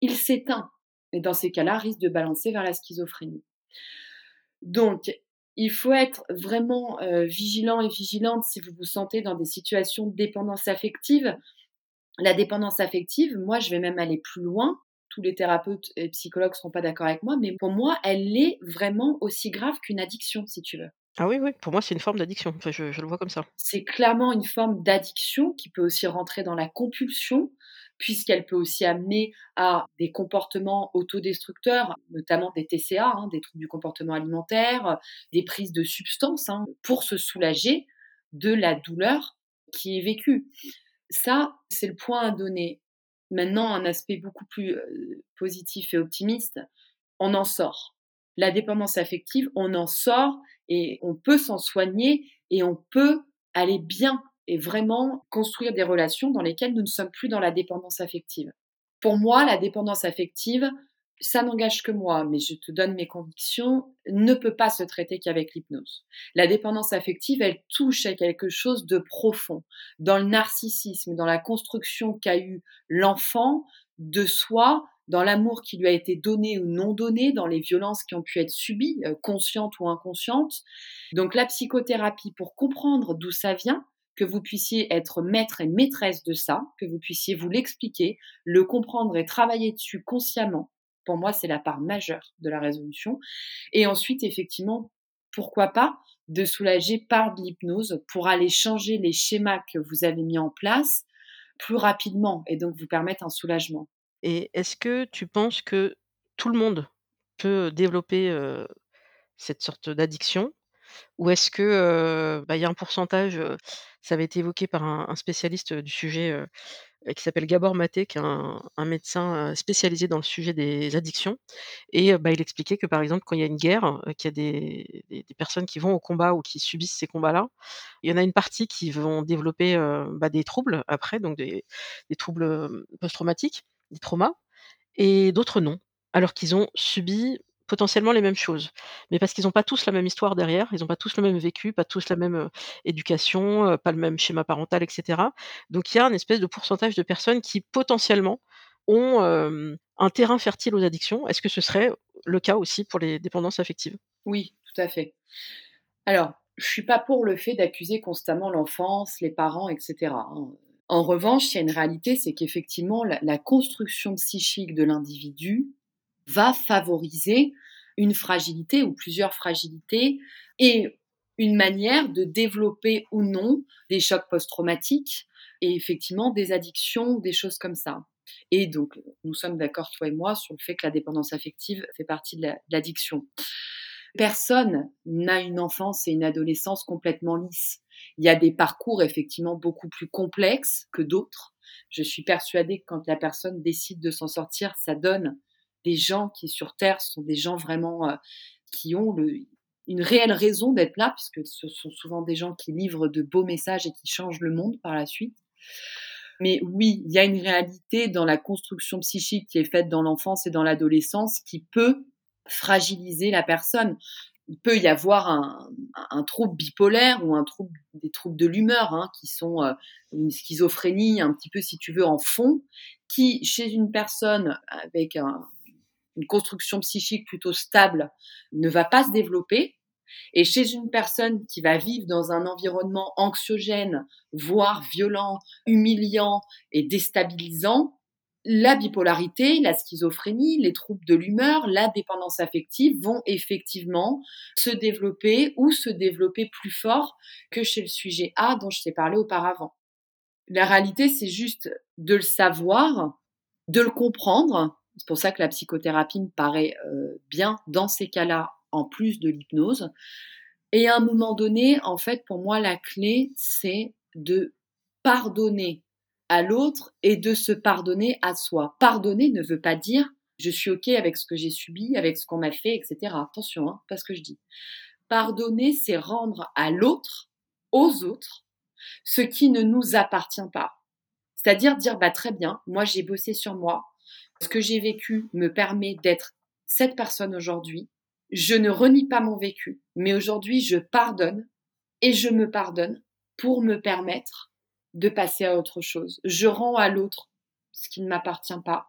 il s'éteint. Et dans ces cas-là, risque de balancer vers la schizophrénie. Donc, il faut être vraiment euh, vigilant et vigilante si vous vous sentez dans des situations de dépendance affective. La dépendance affective, moi, je vais même aller plus loin tous les thérapeutes et psychologues ne seront pas d'accord avec moi, mais pour moi, elle est vraiment aussi grave qu'une addiction, si tu veux. Ah oui, oui, pour moi, c'est une forme d'addiction. Enfin, je, je le vois comme ça. C'est clairement une forme d'addiction qui peut aussi rentrer dans la compulsion, puisqu'elle peut aussi amener à des comportements autodestructeurs, notamment des TCA, hein, des troubles du comportement alimentaire, des prises de substances, hein, pour se soulager de la douleur qui est vécue. Ça, c'est le point à donner. Maintenant, un aspect beaucoup plus positif et optimiste, on en sort. La dépendance affective, on en sort et on peut s'en soigner et on peut aller bien et vraiment construire des relations dans lesquelles nous ne sommes plus dans la dépendance affective. Pour moi, la dépendance affective, ça n'engage que moi, mais je te donne mes convictions, ne peut pas se traiter qu'avec l'hypnose. La dépendance affective, elle touche à quelque chose de profond, dans le narcissisme, dans la construction qu'a eu l'enfant de soi dans l'amour qui lui a été donné ou non donné, dans les violences qui ont pu être subies, euh, conscientes ou inconscientes. Donc la psychothérapie, pour comprendre d'où ça vient, que vous puissiez être maître et maîtresse de ça, que vous puissiez vous l'expliquer, le comprendre et travailler dessus consciemment. Pour moi, c'est la part majeure de la résolution. Et ensuite, effectivement, pourquoi pas de soulager par de l'hypnose pour aller changer les schémas que vous avez mis en place plus rapidement et donc vous permettre un soulagement. Et est-ce que tu penses que tout le monde peut développer, cette sorte d'addiction? Ou est-ce que, bah, y a un pourcentage, ça avait été évoqué par un spécialiste, du sujet, qui s'appelle Gabor Maté, qui est un médecin, spécialisé dans le sujet des addictions. Et bah, il expliquait que, par exemple, quand il y a une guerre, qu'il y a des des personnes qui vont au combat ou qui subissent ces combats-là, il y en a une partie qui vont développer, bah, des troubles après, donc des des troubles, post-traumatiques, des traumas et d'autres non, alors qu'ils ont subi potentiellement les mêmes choses. Mais parce qu'ils ont pas tous la même histoire derrière, ils ont pas tous le même vécu, pas tous la même, heu, éducation, heu, pas le même schéma parental et cetera. Donc il y a un espèce de pourcentage de personnes qui potentiellement ont, un terrain fertile aux addictions. Est-ce que ce serait le cas aussi pour les dépendances affectives? Oui, tout à fait. Alors, je suis pas pour le fait d'accuser constamment l'enfance, les parents et cetera, hein. En revanche, il y a une réalité, c'est qu'effectivement la construction psychique de l'individu va favoriser une fragilité ou plusieurs fragilités et une manière de développer ou non des chocs post-traumatiques et effectivement des addictions, des choses comme ça. Et donc, nous sommes d'accord, toi et moi, sur le fait que la dépendance affective fait partie de la- de l'addiction. Personne n'a une enfance et une adolescence complètement lisses. Il y a des parcours effectivement beaucoup plus complexes que d'autres. Je suis persuadée que quand la personne décide de s'en sortir, ça donne des gens qui sur Terre sont des gens vraiment euh, qui ont une réelle raison d'être là, puisque ce sont souvent des gens qui livrent de beaux messages et qui changent le monde par la suite. Mais oui, il y a une réalité dans la construction psychique qui est faite dans l'enfance et dans l'adolescence qui peut fragiliser la personne. Il peut y avoir un, un trouble bipolaire ou un trouble, des troubles de l'humeur, hein, qui sont euh, une schizophrénie un petit peu, si tu veux, en fond, qui, chez une personne avec un, une construction psychique plutôt stable, ne va pas se développer. Et chez une personne qui va vivre dans un environnement anxiogène, voire violent, humiliant et déstabilisant, la bipolarité, la schizophrénie, les troubles de l'humeur, la dépendance affective vont effectivement se développer ou se développer plus fort que chez le sujet A dont je t'ai parlé auparavant. La réalité, c'est juste de le savoir, de le comprendre. C'est pour ça que la psychothérapie me paraît euh, bien dans ces cas-là, en plus de l'hypnose. Et à un moment donné, en fait, pour moi, la clé, c'est de pardonner à l'autre et de se pardonner à soi. Pardonner ne veut pas dire je suis OK avec ce que j'ai subi, avec ce qu'on m'a fait, etc. Attention, hein, pas ce que je dis. Pardonner, c'est rendre à l'autre, aux autres, ce qui ne nous appartient pas. C'est-à-dire dire, bah, très bien, moi j'ai bossé sur moi, ce que j'ai vécu me permet d'être cette personne aujourd'hui. Je ne renie pas mon vécu, mais aujourd'hui je pardonne et je me pardonne pour me permettre de passer à autre chose. Je rends à l'autre ce qui ne m'appartient pas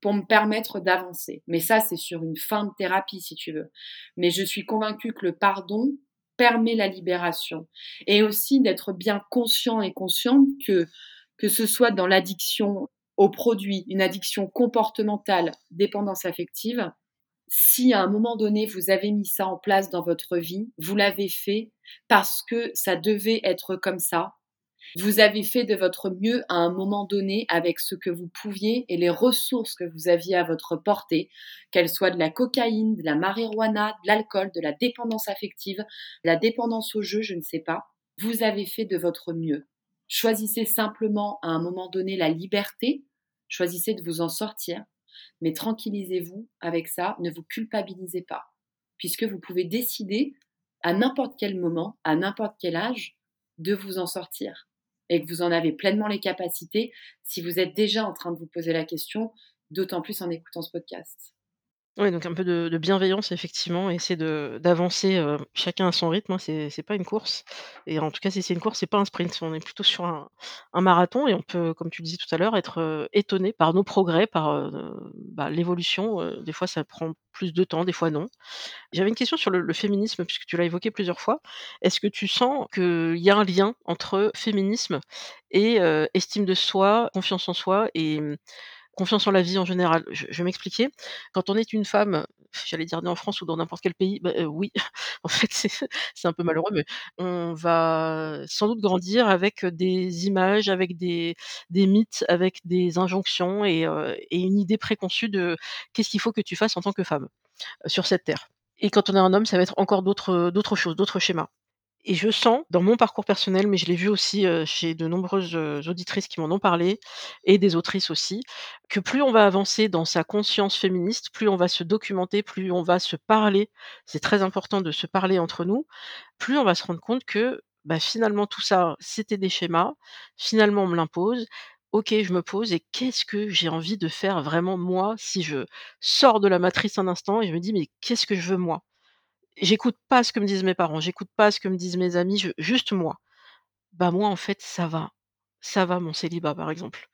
pour me permettre d'avancer. Mais ça, c'est sur une fin de thérapie, si tu veux. Mais je suis convaincue que le pardon permet la libération et aussi d'être bien conscient et consciente que que ce soit dans l'addiction aux produits, une addiction comportementale, dépendance affective, si à un moment donné vous avez mis ça en place dans votre vie, vous l'avez fait parce que ça devait être comme ça, vous avez fait de votre mieux à un moment donné avec ce que vous pouviez et les ressources que vous aviez à votre portée, qu'elles soient de la cocaïne, de la marijuana, de l'alcool, de la dépendance affective, de la dépendance au jeu, je ne sais pas. Vous avez fait de votre mieux. Choisissez simplement à un moment donné la liberté, choisissez de vous en sortir, mais tranquillisez-vous avec ça, ne vous culpabilisez pas, puisque vous pouvez décider à n'importe quel moment, à n'importe quel âge, de vous en sortir et que vous en avez pleinement les capacités si vous êtes déjà en train de vous poser la question, d'autant plus en écoutant ce podcast. Ouais, donc un peu de bienveillance effectivement, essayer de d'avancer, heu, chacun à son rythme, hein. C'est pas une course et en tout cas, si c'est une course, c'est pas un sprint. On est plutôt sur un marathon et on peut, comme tu le disais tout à l'heure, être, heu, étonné par nos progrès, par, heu, bah, l'évolution, des fois ça prend plus de temps, des fois non. J'avais une question sur le féminisme puisque tu l'as évoqué plusieurs fois. Est-ce que tu sens qu'il y a un lien entre féminisme et estime de soi, confiance en soi et confiance en la vie en général? Je je vais m'expliquer. Quand on est une femme, j'allais dire née en France ou dans n'importe quel pays, bah, heu, oui, (laughs) en fait, c'est un peu malheureux, mais on va sans doute grandir avec, des images, avec des mythes, avec des injonctions et heu et une idée préconçue de qu'est-ce qu'il faut que tu fasses en tant que femme, heu, sur cette terre et quand on est un homme, ça va être encore d'autres choses, d'autres schémas et je sens dans mon parcours personnel, mais je l'ai vu aussi, chez de nombreuses, auditrices qui m'en ont parlé et des autrices aussi, que plus on va avancer dans sa conscience féministe, plus on va se documenter, plus on va se parler, c'est très important de se parler entre nous, plus on va se rendre compte que, bah, finalement tout ça, c'était des schémas, finalement on me l'impose. OK, je me pose et qu'est-ce que j'ai envie de faire vraiment moi, si je sors de la matrice un instant et je me dis: «Mais qu'est-ce que je veux moi?» J'écoute pas ce que me disent mes parents, j'écoute pas ce que me disent mes amis, je juste moi. Bah, moi, en fait, ça va. Ça va mon célibat, par exemple.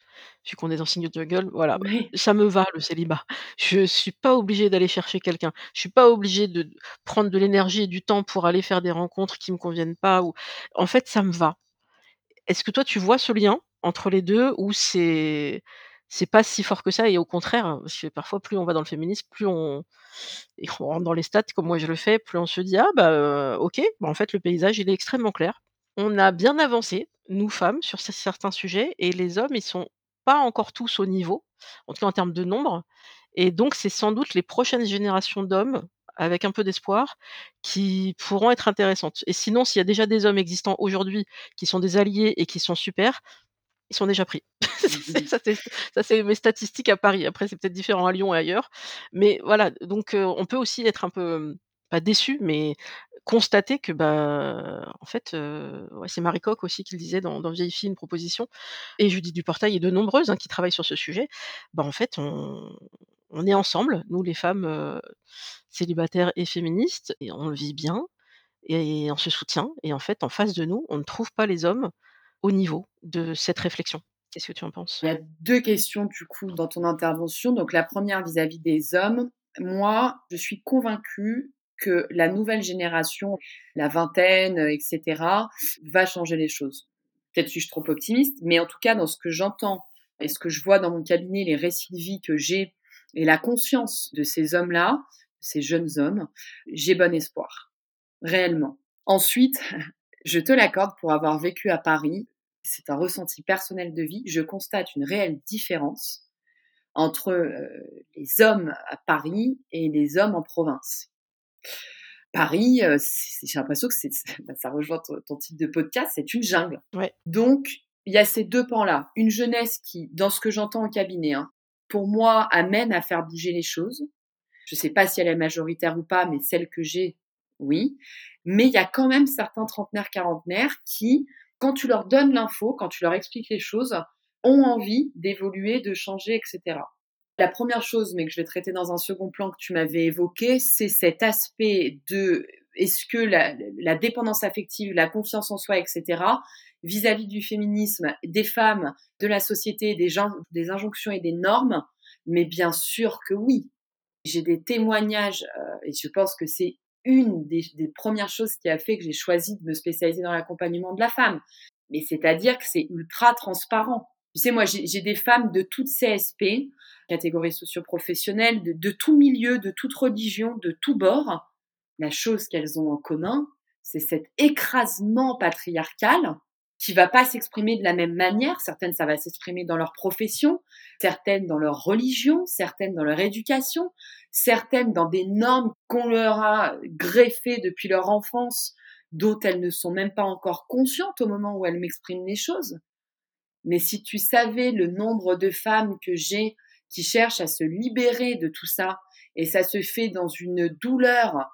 Vu qu'on est dans Signe de gueule, voilà, ça me va le célibat. Je suis pas obligée d'aller chercher quelqu'un. Je suis pas obligée de prendre de l'énergie et du temps pour aller faire des rencontres qui me conviennent pas ou en fait, ça me va. Est-ce que toi, tu vois ce lien entre les 2 ou c'est c'est pas si fort que ça et au contraire, parce que parfois plus on va dans le féminisme, plus on rentre dans les stats comme moi je le fais, plus on se dit: «Ah bah, OK, bah, en fait le paysage il est extrêmement clair». On a bien avancé, nous femmes, sur cer certains sujets et les hommes, ils sont pas encore tous au niveau, en tout cas en termes de nombre et donc c'est sans doute les prochaines générations d'hommes, avec un peu d'espoir, qui pourront être intéressantes et sinon, s'il y a déjà des hommes existants aujourd'hui qui sont des alliés et qui sont super, ils sont déjà pris. (laughs) C'est ça c'est ça c'est mes statistiques à Paris. Après c'est peut-être différent à Lyon et ailleurs, mais voilà, donc on peut aussi être un peu, mmh, pas déçu, mais constater que, bah, en fait, ouais, c'est Marie Coq aussi qui le disait dans dans Vieille fille, une proposition et Judith Duportail et de nombreuses, hein, qui travaillent sur ce sujet. Bah, en fait, on on est ensemble, nous les femmes, célibataires et féministes et on le vit bien et on se soutient et en fait, en face de nous, on ne trouve pas les hommes au niveau de cette réflexion. Qu'est-ce que tu en penses? Il y a 2 questions du coup dans ton intervention. Donc la première vis-à-vis des hommes. Moi, je suis convaincue que la nouvelle génération, la vingtaine, heu, et cetera, va changer les choses. Peut-être suis-je trop optimiste, mais en tout cas dans ce que j'entends et ce que je vois dans mon cabinet, les récits de vie que j'ai et la conscience de ces hommes-là, ces jeunes hommes, j'ai bon espoir, réellement. Ensuite, (laughs) je te l'accorde pour avoir vécu à Paris, c'est un ressenti personnel de vie, je constate une réelle différence entre, heu, les hommes à Paris et les hommes en province. Paris, c'est j'ai l'impression que c'est bah, ça rejoint ton ton type de podcast, c'est une jungle. Ouais. Donc il y a ces 2 pans-là. Une jeunesse qui, dans ce que j'entends au cabinet, hein, pour moi amène à faire bouger les choses. Je sais pas si elle est majoritaire ou pas, mais celle que j'ai, oui. Mais il y a quand même certains trentenaires, quarantenaires qui, quand tu leur donnes l'info, quand tu leur expliques les choses, ont envie d'évoluer, de changer et cetera. La première chose, mais que je vais traiter dans un second plan que tu m'avais évoqué, c'est cet aspect de est-ce que la dépendance affective, la confiance en soi et cetera, vis-à-vis du féminisme, des femmes, de la société, des gens des injonctions et des normes? Mais bien sûr que oui. J'ai des témoignages, heu, et je pense que c'est une des 1res choses qui a fait que j'ai choisi de me spécialiser dans l'accompagnement de la femme. Mais c'est-à-dire que c'est ultra transparent. Tu sais, moi, j'ai des femmes de toutes CSP, catégories socio-professionnelles, de de tout milieu, de toute religion, de tous bords. La chose qu'elles ont en commun, c'est cet écrasement patriarcal qui va pas s'exprimer de la même manière. Certaines, ça va s'exprimer dans leur profession, certaines dans leur religion, certaines dans leur éducation, certaines dans des normes qu'on leur a greffées depuis leur enfance, dont elles ne sont même pas encore conscientes au moment où elles m'expriment les choses. Mais si tu savais le nombre de femmes que j'ai qui cherchent à se libérer de tout ça et ça se fait dans une douleur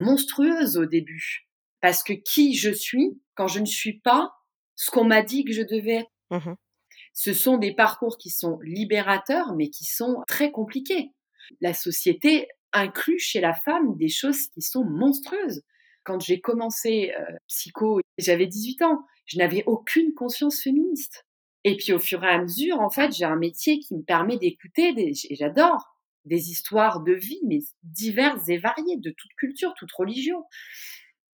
monstrueuse au début. Parce que qui je suis quand je ne suis pas ce qu'on m'a dit que je devais? Être. Mmh Ce sont des parcours qui sont libérateurs, mais qui sont très compliqués. La société inclut chez la femme des choses qui sont monstrueuses. Quand j'ai commencé euh, psycho, j'avais 18 ans, je n'avais aucune conscience féministe. Et puis au fur et à mesure, en fait, j'ai un métier qui me permet d'écouter, et j'adore, des histoires de vie, mais diverses et variées, de toute culture, toute religion.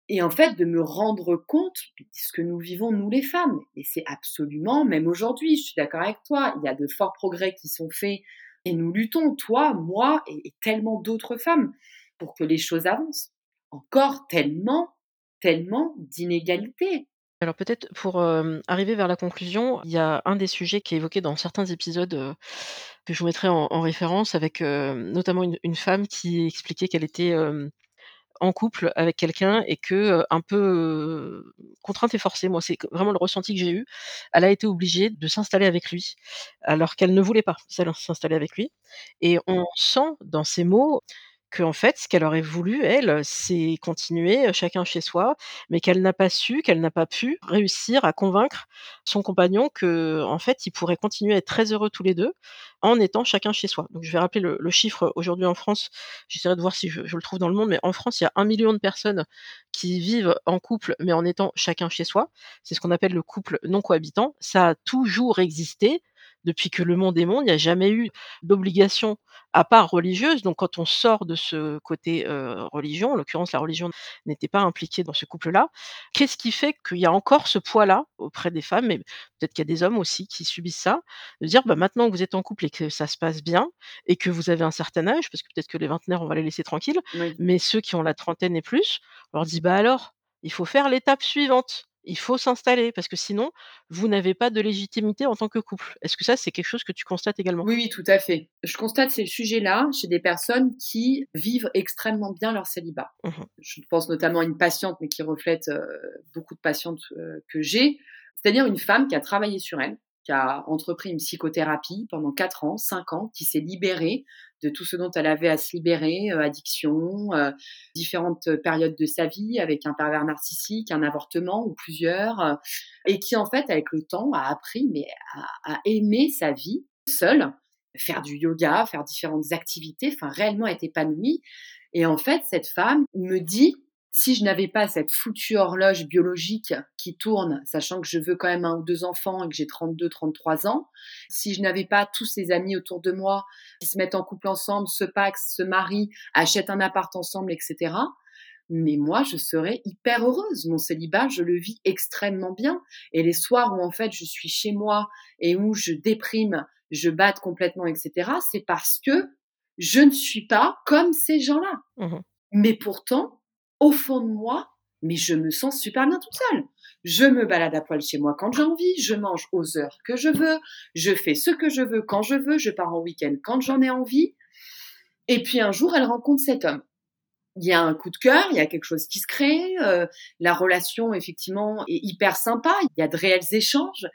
Et en fait, de me rendre compte de ce que nous vivons, nous les femmes. Et c'est absolument, même aujourd'hui, je suis d'accord avec toi, il y a de forts progrès qui sont faits et nous luttons, toi, moi et, tellement d'autres femmes, pour que les choses avancent. Encore tellement, tellement d'inégalités. Alors peut-être pour arriver vers la conclusion, il y a un des sujets qui est évoqué dans certains épisodes que je vous mettrai en, référence avec notamment une, femme qui expliquait qu'elle était en couple avec quelqu'un et que un peu contrainte et forcée, moi c'est vraiment le ressenti que j'ai eu. Elle a été obligée de s'installer avec lui alors qu'elle ne voulait pas s'installer avec lui. Et on sent dans ses mots qu'en fait, ce qu'elle aurait voulu, elle, c'est continuer chacun chez soi, mais qu'elle n'a pas su, qu'elle n'a pas pu réussir à convaincre son compagnon que, en fait, ils pourraient continuer à être très heureux tous les deux en étant chacun chez soi. Donc, je vais rappeler le, chiffre aujourd'hui en France. J'essaierai de voir si je, je, le trouve dans le monde, mais en France, il y a un million de personnes qui vivent en couple, mais en étant chacun chez soi. C'est ce qu'on appelle le couple non cohabitant. Ça a toujours existé depuis que le monde est monde, il n'y a jamais eu d'obligation à part religieuse. Donc quand on sort de ce côté religion, en l'occurrence la religion n'était pas impliquée dans ce couple-là, qu'est-ce qui fait qu'il y a encore ce poids-là auprès des femmes, et peut-être qu'il y a des hommes aussi qui subissent ça, de dire bah, maintenant que vous êtes en couple et que ça se passe bien, et que vous avez un certain âge, parce que peut-être que les vingtenaires, on va les laisser tranquilles, mais ceux qui ont la trentaine et plus, on leur dit bah alors, il faut faire l'étape suivante. Il faut s'installer parce que sinon, vous n'avez pas de légitimité en tant que couple. Est-ce que ça, c'est quelque chose que tu constates également? Oui, oui, tout à fait. Je constate ces sujets-là chez des personnes qui vivent extrêmement bien leur célibat. Mmh Je pense notamment à une patiente, mais qui reflète beaucoup de patientes que j'ai, c'est-à-dire une femme qui a travaillé sur elle, qui a entrepris une psychothérapie pendant 4 ans, 5 ans, qui s'est libérée de tout ce dont elle avait à se libérer, euh, addiction, euh, différentes périodes de sa vie avec un pervers narcissique, un avortement ou plusieurs, euh, et qui en fait avec le temps a appris mais à, à aimer sa vie seule, faire du yoga, faire différentes activités, enfin réellement être épanouie. Et en fait cette femme me dit si je n'avais pas cette foutue horloge biologique qui tourne, sachant que je veux quand même un ou deux enfants et que j'ai 32, 33 ans, si je n'avais pas tous ces amis autour de moi qui se mettent en couple ensemble, se paxent, se marient, achètent un appart ensemble, etc., mais moi, je serais hyper heureuse. Mon célibat, je le vis extrêmement bien. Et les soirs où en fait je suis chez moi et où je déprime, je batte complètement, etc., c'est parce que je ne suis pas comme ces gens-là. Mmh mais pourtant, au fond de moi, mais je me sens super bien toute seule. Je me balade à poil chez moi quand j'ai envie, je mange aux heures que je veux, je fais ce que je veux quand je veux, je pars en week-end quand j'en ai envie. Et puis un jour, elle rencontre cet homme. Il y a un coup de cœur, il y a quelque chose qui se crée, euh, la relation effectivement est hyper sympa, il y a de réels échanges.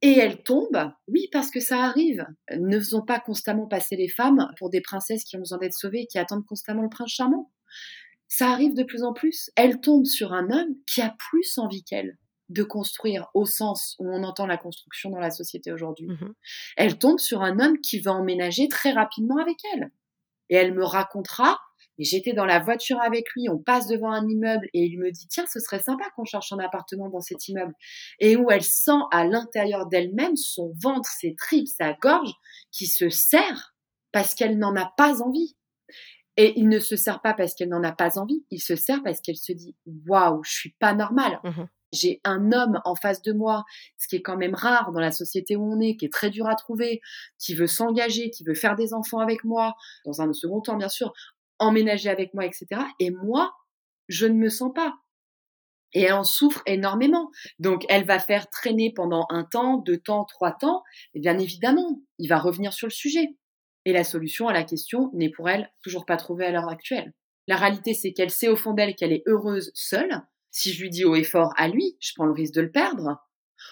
Et elle tombe, oui, parce que ça arrive. Ne faisons pas constamment passer les femmes pour des princesses qui ont besoin d'être sauvées et qui attendent constamment le prince charmant ça arrive de plus en plus. Elle tombe sur un homme qui a plus envie qu'elle de construire au sens où on entend la construction dans la société aujourd'hui. Mmh elle tombe sur un homme qui va emménager très rapidement avec elle. Et elle me racontera, et j'étais dans la voiture avec lui, on passe devant un immeuble et il me dit, tiens, ce serait sympa qu'on cherche un appartement dans cet immeuble. Et où elle sent à l'intérieur d'elle-même son ventre, ses tripes, sa gorge qui se serre parce qu'elle n'en a pas envie. Et il ne se sert pas parce qu'elle n'en a pas envie, il se sert parce qu'elle se dit waouh, je suis pas normale. Mmh J'ai un homme en face de moi, ce qui est quand même rare dans la société où on est, qui est très dur à trouver, qui veut s'engager, qui veut faire des enfants avec moi, dans un second temps bien sûr, emménager avec moi, etc. Et moi, je ne me sens pas. Et elle en souffre énormément. Donc, elle va faire traîner pendant un temps, deux temps, trois temps. Et bien évidemment, il va revenir sur le sujet. Et la solution à la question n'est pour elle toujours pas trouvée à l'heure actuelle. La réalité, c'est qu'elle sait au fond d'elle qu'elle est heureuse seule. Si je lui dis haut et fort à lui, je prends le risque de le perdre.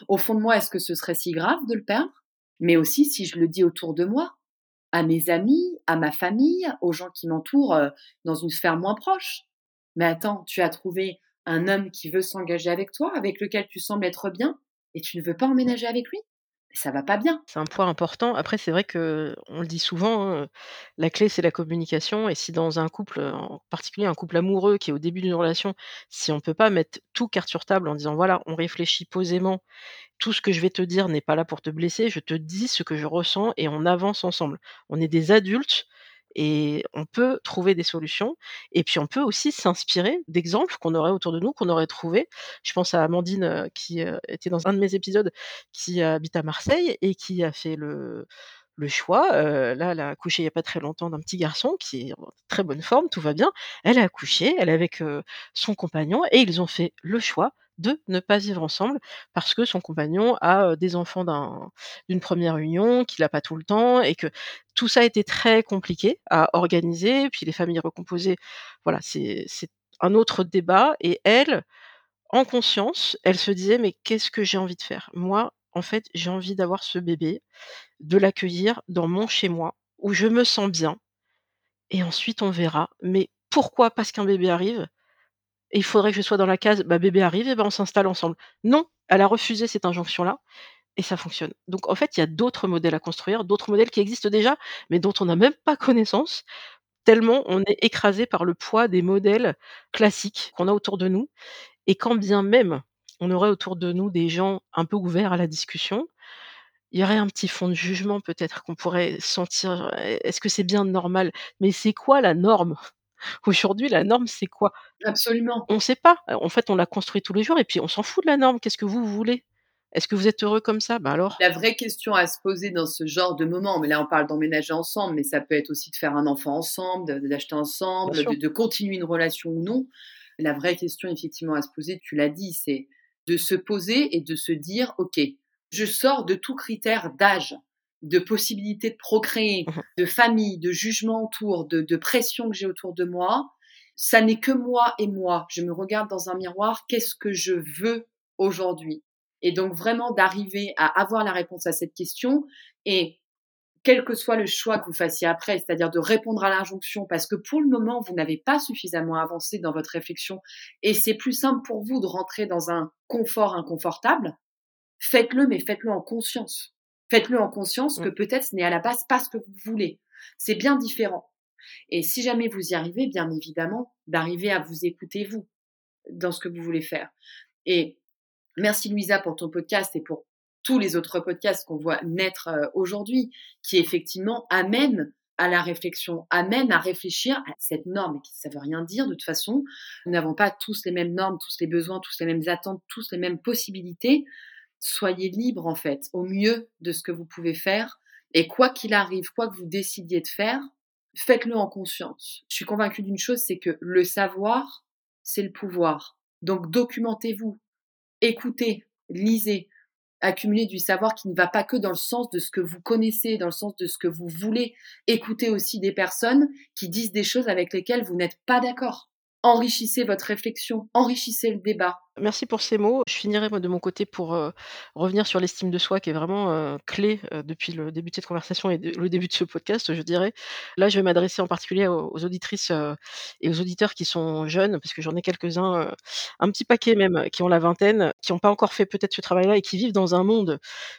Au fond de moi, est-ce que ce serait si grave de le perdre? Mais aussi si je le dis autour de moi, à mes amis, à ma famille, aux gens qui m'entourent euh, dans une sphère moins proche. Mais attends, tu as trouvé un homme qui veut s'engager avec toi, avec lequel tu sembles être bien, et tu ne veux pas emménager avec lui? Ça va pas bien. C'est un point important. Après, c'est vrai qu'on le dit souvent, hein, la clé, c'est la communication et si dans un couple, en particulier un couple amoureux qui est au début d'une relation, si on peut pas mettre tout carte sur table en disant: «Voilà, on réfléchit posément, tout ce que je vais te dire n'est pas là pour te blesser, je te dis ce que je ressens et on avance ensemble. On est des adultes et on peut trouver des solutions et puis on peut aussi s'inspirer d'exemples qu'on aurait autour de nous, qu'on aurait trouvés. Je pense à Amandine, heu, qui, heu, était dans un de mes épisodes, qui habite à Marseille et qui a fait le choix, heu, là, elle a accouché il y a pas très longtemps d'un petit garçon qui est en très bonne forme, tout va bien. Elle a accouché, elle est avec, son compagnon et ils ont fait le choix de ne pas vivre ensemble parce que son compagnon a, des enfants d'un d'une première union, qu'il a pas tout le temps et que tout ça était très compliqué à organiser. Puis les familles recomposées, voilà, c'est un autre débat et elle, en conscience, elle se disait: «Mais qu'est-ce que j'ai envie de faire? Moi, en fait, j'ai envie d'avoir ce bébé, de l'accueillir dans mon chez moi, où je me sens bien et ensuite on verra. Mais pourquoi parce qu'un bébé arrive il faudrait que je sois dans la case, bah, bébé arrive et ben, on s'installe ensemble. Non, elle a refusé cette injonction-là et ça fonctionne. Donc en fait, il y a d'autres modèles à construire, d'autres modèles qui existent déjà, mais dont on n'a même pas connaissance, tellement on est écrasé par le poids des modèles classiques qu'on a autour de nous et quand bien même on aurait autour de nous des gens un peu ouverts à la discussion, il y aurait un petit fond de jugement peut-être qu'on pourrait sentir, est-ce que c'est bien normal? Mais c'est quoi la norme? Aujourd'hui, la norme, c'est quoi? Absolument. On sait pas. En fait, on la construit tous les jours et puis on s'en fout de la norme. Qu'est-ce que vous, voulez? Est-ce que vous êtes heureux comme ça? Bah alors? La vraie question à se poser dans ce genre de moment, mais là on parle d'emménager ensemble, mais ça peut être aussi de faire un enfant ensemble, d'acheter ensemble, de de continuer une relation ou non. La vraie question effectivement à se poser, tu l'as dit, c'est de se poser et de se dire: «OK, je sors de tout critère d'âge, de possibilité de procréer, Mmh de famille, de jugement autour, de de pression que j'ai autour de moi. Ça n'est que moi et moi. Je me regarde dans un miroir, qu'est-ce que je veux aujourd'hui?» et donc vraiment d'arriver à avoir la réponse à cette question et quel que soit le choix que vous fassiez après, c'est-à-dire de répondre à l'injonction parce que pour le moment, vous n'avez pas suffisamment avancé dans votre réflexion et c'est plus simple pour vous de rentrer dans un confort inconfortable, faites-le, mais faites-le en conscience. Faites-le en conscience que peut-être ce n'est à la base pas ce que vous voulez. C'est bien différent. Et si jamais vous y arrivez, bien évidemment, d'arriver à vous écouter vous dans ce que vous voulez faire. Et merci Louisa pour ton podcast et pour tous les autres podcasts qu'on voit naître euh, aujourd'hui, qui effectivement amènent à la réflexion, amènent à réfléchir à cette norme, et qui ça veut rien dire de toute façon. Nous n'avons pas tous les mêmes normes, tous les besoins, tous les mêmes attentes, tous les mêmes possibilités. Soyez libres en fait, au mieux de ce que vous pouvez faire. Et quoi qu'il arrive, quoi que vous décidiez de faire, faites-le en conscience. Je suis convaincue d'une chose, c'est que le savoir, c'est le pouvoir. Donc documentez-vous, écoutez, lisez, accumulez du savoir qui ne va pas que dans le sens de ce que vous connaissez, dans le sens de ce que vous voulez. Écoutez aussi des personnes qui disent des choses avec lesquelles vous n'êtes pas d'accord. Enrichissez votre réflexion, enrichissez le débat. Merci pour ces mots. Je finirai moi de mon côté pour, heu, revenir sur l'estime de soi qui est vraiment, heu, clé, heu, depuis le début de cette conversation et le début de ce podcast, je dirais. Là, je vais m'adresser en particulier aux auditrices, et aux auditeurs qui sont jeunes, parce que j'en ai quelques-uns, un petit paquet même, euh, qui ont la vingtaine, qui ont pas encore fait peut-être ce travail-là et qui vivent dans un monde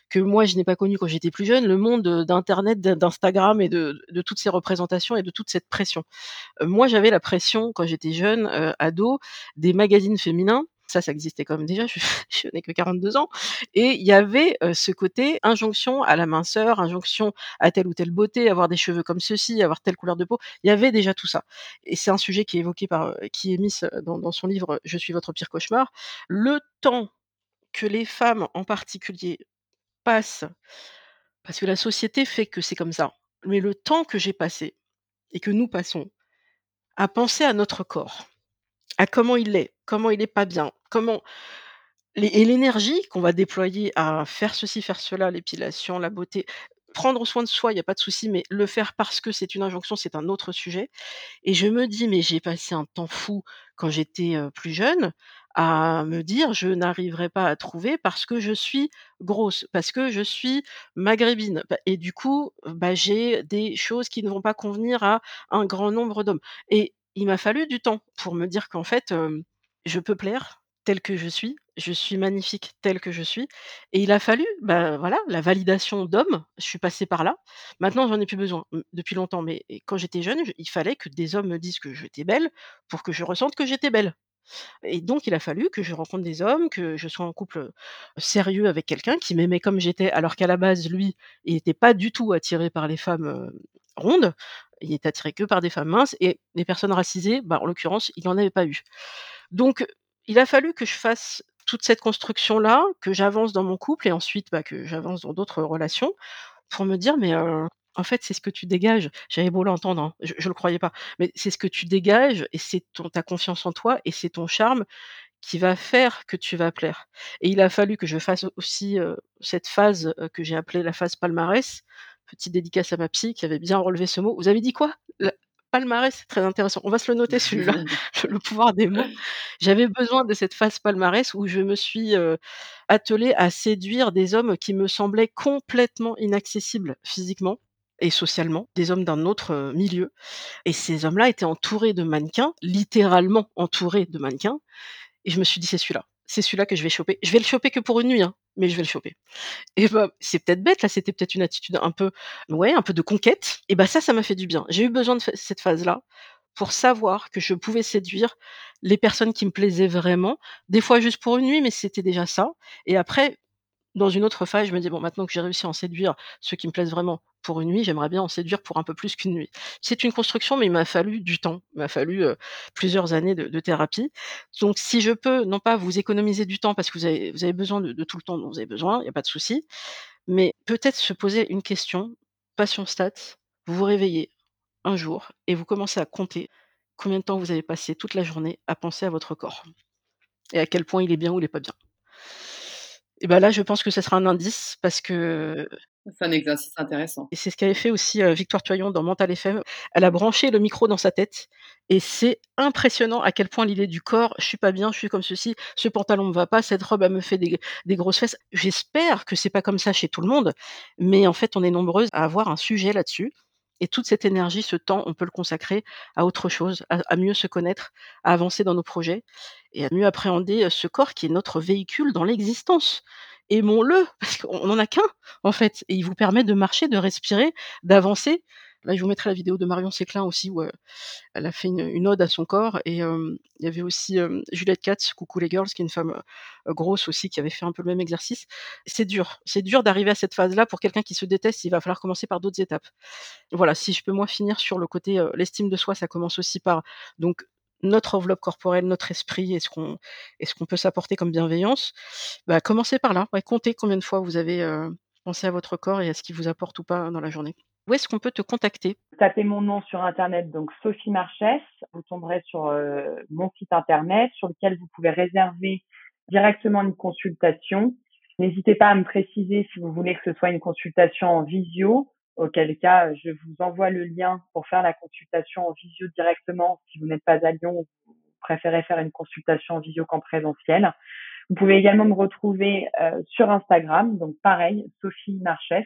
que moi je n'ai pas connu quand j'étais plus jeune, le monde, d'internet, d'in d'Instagram et de de toutes ces représentations et de toute cette pression. Moi, j'avais la pression quand j'étais jeune, ado, des magazines féminins. Ça, ça existait quand même déjà, je (laughs) n'ai que 42 ans et il y avait, heu, ce côté injonction à la minceur, injonction à telle ou telle beauté, avoir des cheveux comme ceci, avoir telle couleur de peau. Il y avait déjà tout ça et c'est un sujet qui est évoqué par, heu, qui est mis dans dans son livre, «Je suis votre pire cauchemar». Le temps que les femmes en particulier passent, parce que la société fait que c'est comme ça, mais le temps que j'ai passé et que nous passons à penser à notre corps, comment il est, comment il est pas bien, comment et l'énergie qu'on va déployer à faire ceci, faire cela, l'épilation, la beauté, prendre soin de soi, il y a pas de souci, mais le faire parce que c'est une injonction, c'est un autre sujet. Et je me dis: «Mais j'ai passé un temps fou quand j'étais, plus jeune à me dire: "Je n'arriverai pas à trouver parce que je suis grosse, parce que je suis maghrébine" bah et du coup, bah, j'ai des choses qui ne vont pas convenir à un grand nombre d'hommes. Et il m'a fallu du temps pour me dire qu'en fait, je peux plaire telle que je suis. je suis magnifique telle que je suis et il a fallu, bah, voilà, la validation d'hommes, je suis passée par là. Maintenant, j'en ai plus besoin, mmh, depuis longtemps, mais quand j'étais jeune, il fallait que des hommes me disent que j'étais belle pour que je ressente que j'étais belle et donc il a fallu que je rencontre des hommes, que je sois en couple, sérieux avec quelqu'un qui m'aimait comme j'étais, alors qu'à la base, lui, il était pas du tout attiré par les femmes, rondes. Il était attiré que par des femmes minces et les personnes racisées, bah, en l'occurrence, il en avait pas eu. Donc il a fallu que je fasse toute cette construction-là, que j'avance dans mon couple et ensuite, bah, que j'avance dans d'autres relations pour me dire: «Mais, en fait, c'est ce que tu dégages». J'avais beau l'entendre, hein, je je le croyais pas, mais c'est ce que tu dégages et c'est ta confiance en toi et c'est ton charme qui va faire que tu vas plaire et il a fallu que je fasse aussi, cette phase, que j'ai appelée la phase palmarès. Petite dédicace à ma psy qui avait bien relevé ce mot. Vous avez dit quoi? La palmarès, c'est très intéressant. On va se le noter celui-là, (laughs) (laughs) le pouvoir des mots. J'avais besoin de cette phase palmarès où je me suis, heu, attelée à séduire des hommes qui me semblaient complètement inaccessibles physiquement et socialement, des hommes d'un autre, heu, milieu et ces hommes-là étaient entourés de mannequins, littéralement entourés de mannequins et je me suis dit: «C'est celui-là, c'est celui-là que je vais choper». Je vais le choper que pour une nuit, hein, mais je vais le choper. Et bah, c'est peut-être bête là, c'était peut-être une attitude un peu ouais, un peu de conquête. Et bah, ça, ça m'a fait du bien. J'ai eu besoin de cette phase-là pour savoir que je pouvais séduire les personnes qui me plaisaient vraiment, des fois juste pour une nuit, mais c'était déjà ça. Et après, dans une autre phase, je me dis: «Bon, maintenant que j'ai réussi à en séduire ceux qui me plaisent vraiment pour une nuit, j'aimerais bien en séduire pour un peu plus qu'une nuit». C'est une construction, mais il m'a fallu du temps. Il m'a fallu, plusieurs années de thérapie. Donc si je peux, non pas vous économiser du temps parce que vous avez besoin de tout le temps dont vous avez besoin, il y a pas de souci, mais peut-être se poser une question, passion stats, vous vous réveillez un jour et vous commencez à compter combien de temps vous avez passé toute la journée à penser à votre corps et à quel point il est bien ou il est pas bien. Et bah, là, je pense que ça sera un indice parce que C'est un exercice intéressant. et c'est ce qu'avait fait aussi, Victoire Tuaillon dans Mental FM. Elle a branché le micro dans sa tête et c'est impressionnant à quel point l'idée du corps: «Je suis pas bien, je suis comme ceci, ce pantalon me va pas, cette robe, elle me fait des des grosses fesses». J'espère que c'est pas comme ça chez tout le monde, mais en fait, on est nombreuses à avoir un sujet là-dessus et toute cette énergie, ce temps, on peut le consacrer à autre chose, à mieux se connaître, à avancer dans nos projets et à mieux appréhender, ce corps qui est notre véhicule dans l'existence. Aimons-le parce qu'on n'en a qu'un, en fait et il vous permet de marcher, de respirer, d'avancer. Là, je vous mettrai la vidéo de Marion Séclin aussi où, heu, elle a fait une ode à son corps et il y avait aussi, Juliette Katz, coucou les girls, qui est une femme, grosse aussi, qui avait fait un peu le même exercice. C'est dur, c'est dur d'arriver à cette phase-là pour quelqu'un qui se déteste, il va falloir commencer par d'autres étapes. Voilà, si je peux moi finir sur le côté, l'estime de soi, ça commence aussi par donc notre enveloppe corporelle, notre esprit et ce qu'on ce qu'on peut s'apporter comme bienveillance. Bah, commencez par là, comptez combien de fois vous avez, pensé à votre corps et à ce qu'il vous apporte ou pas dans la journée. Où est-ce qu'on peut te contacter? Tapez mon nom sur internet, donc Sophie Marchès. Vous tomberez sur, heu, mon site internet sur lequel vous pouvez réserver directement une consultation. N'hésitez pas à me préciser si vous voulez que ce soit une consultation en visio, auquel cas, je vous envoie le lien pour faire la consultation en visio directement si vous n'êtes pas à Lyon ou vous préférez faire une consultation en visio qu'en présentiel. Vous pouvez également me retrouver, heu, sur Instagram, donc pareil, Sophie Marchès.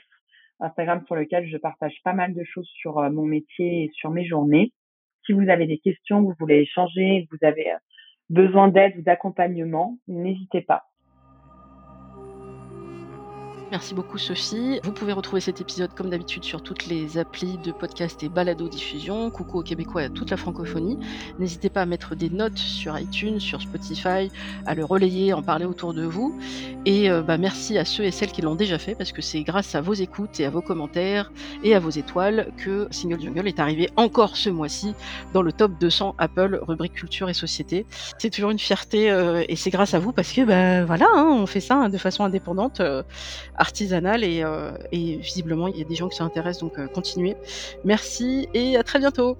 Instagram sur lequel je partage pas mal de choses sur, heu, mon métier et sur mes journées. Si vous avez des questions, vous voulez échanger, vous avez, heu, besoin d'aide ou d'accompagnement, n'hésitez pas. Merci beaucoup Sophie. Vous pouvez retrouver cet épisode comme d'habitude sur toutes les applis de podcast et balado-diffusion. Coucou aux Québécois et à toute la francophonie. N'hésitez pas à mettre des notes sur iTunes, sur Spotify, à le relayer, en parler autour de vous. Et euh, bah, merci à ceux et celles qui l'ont déjà fait parce que c'est grâce à vos écoutes et à vos commentaires et à vos étoiles que Single Jungle est arrivé encore ce mois-ci dans le top 200 Apple rubrique culture et société. C'est toujours une fierté euh, et c'est grâce à vous parce que bah, voilà, hein, on fait ça hein, de façon indépendante. euh, artisanale et, euh, et visiblement il y a des gens qui s'intéressent donc euh, continuez. Merci et à très bientôt.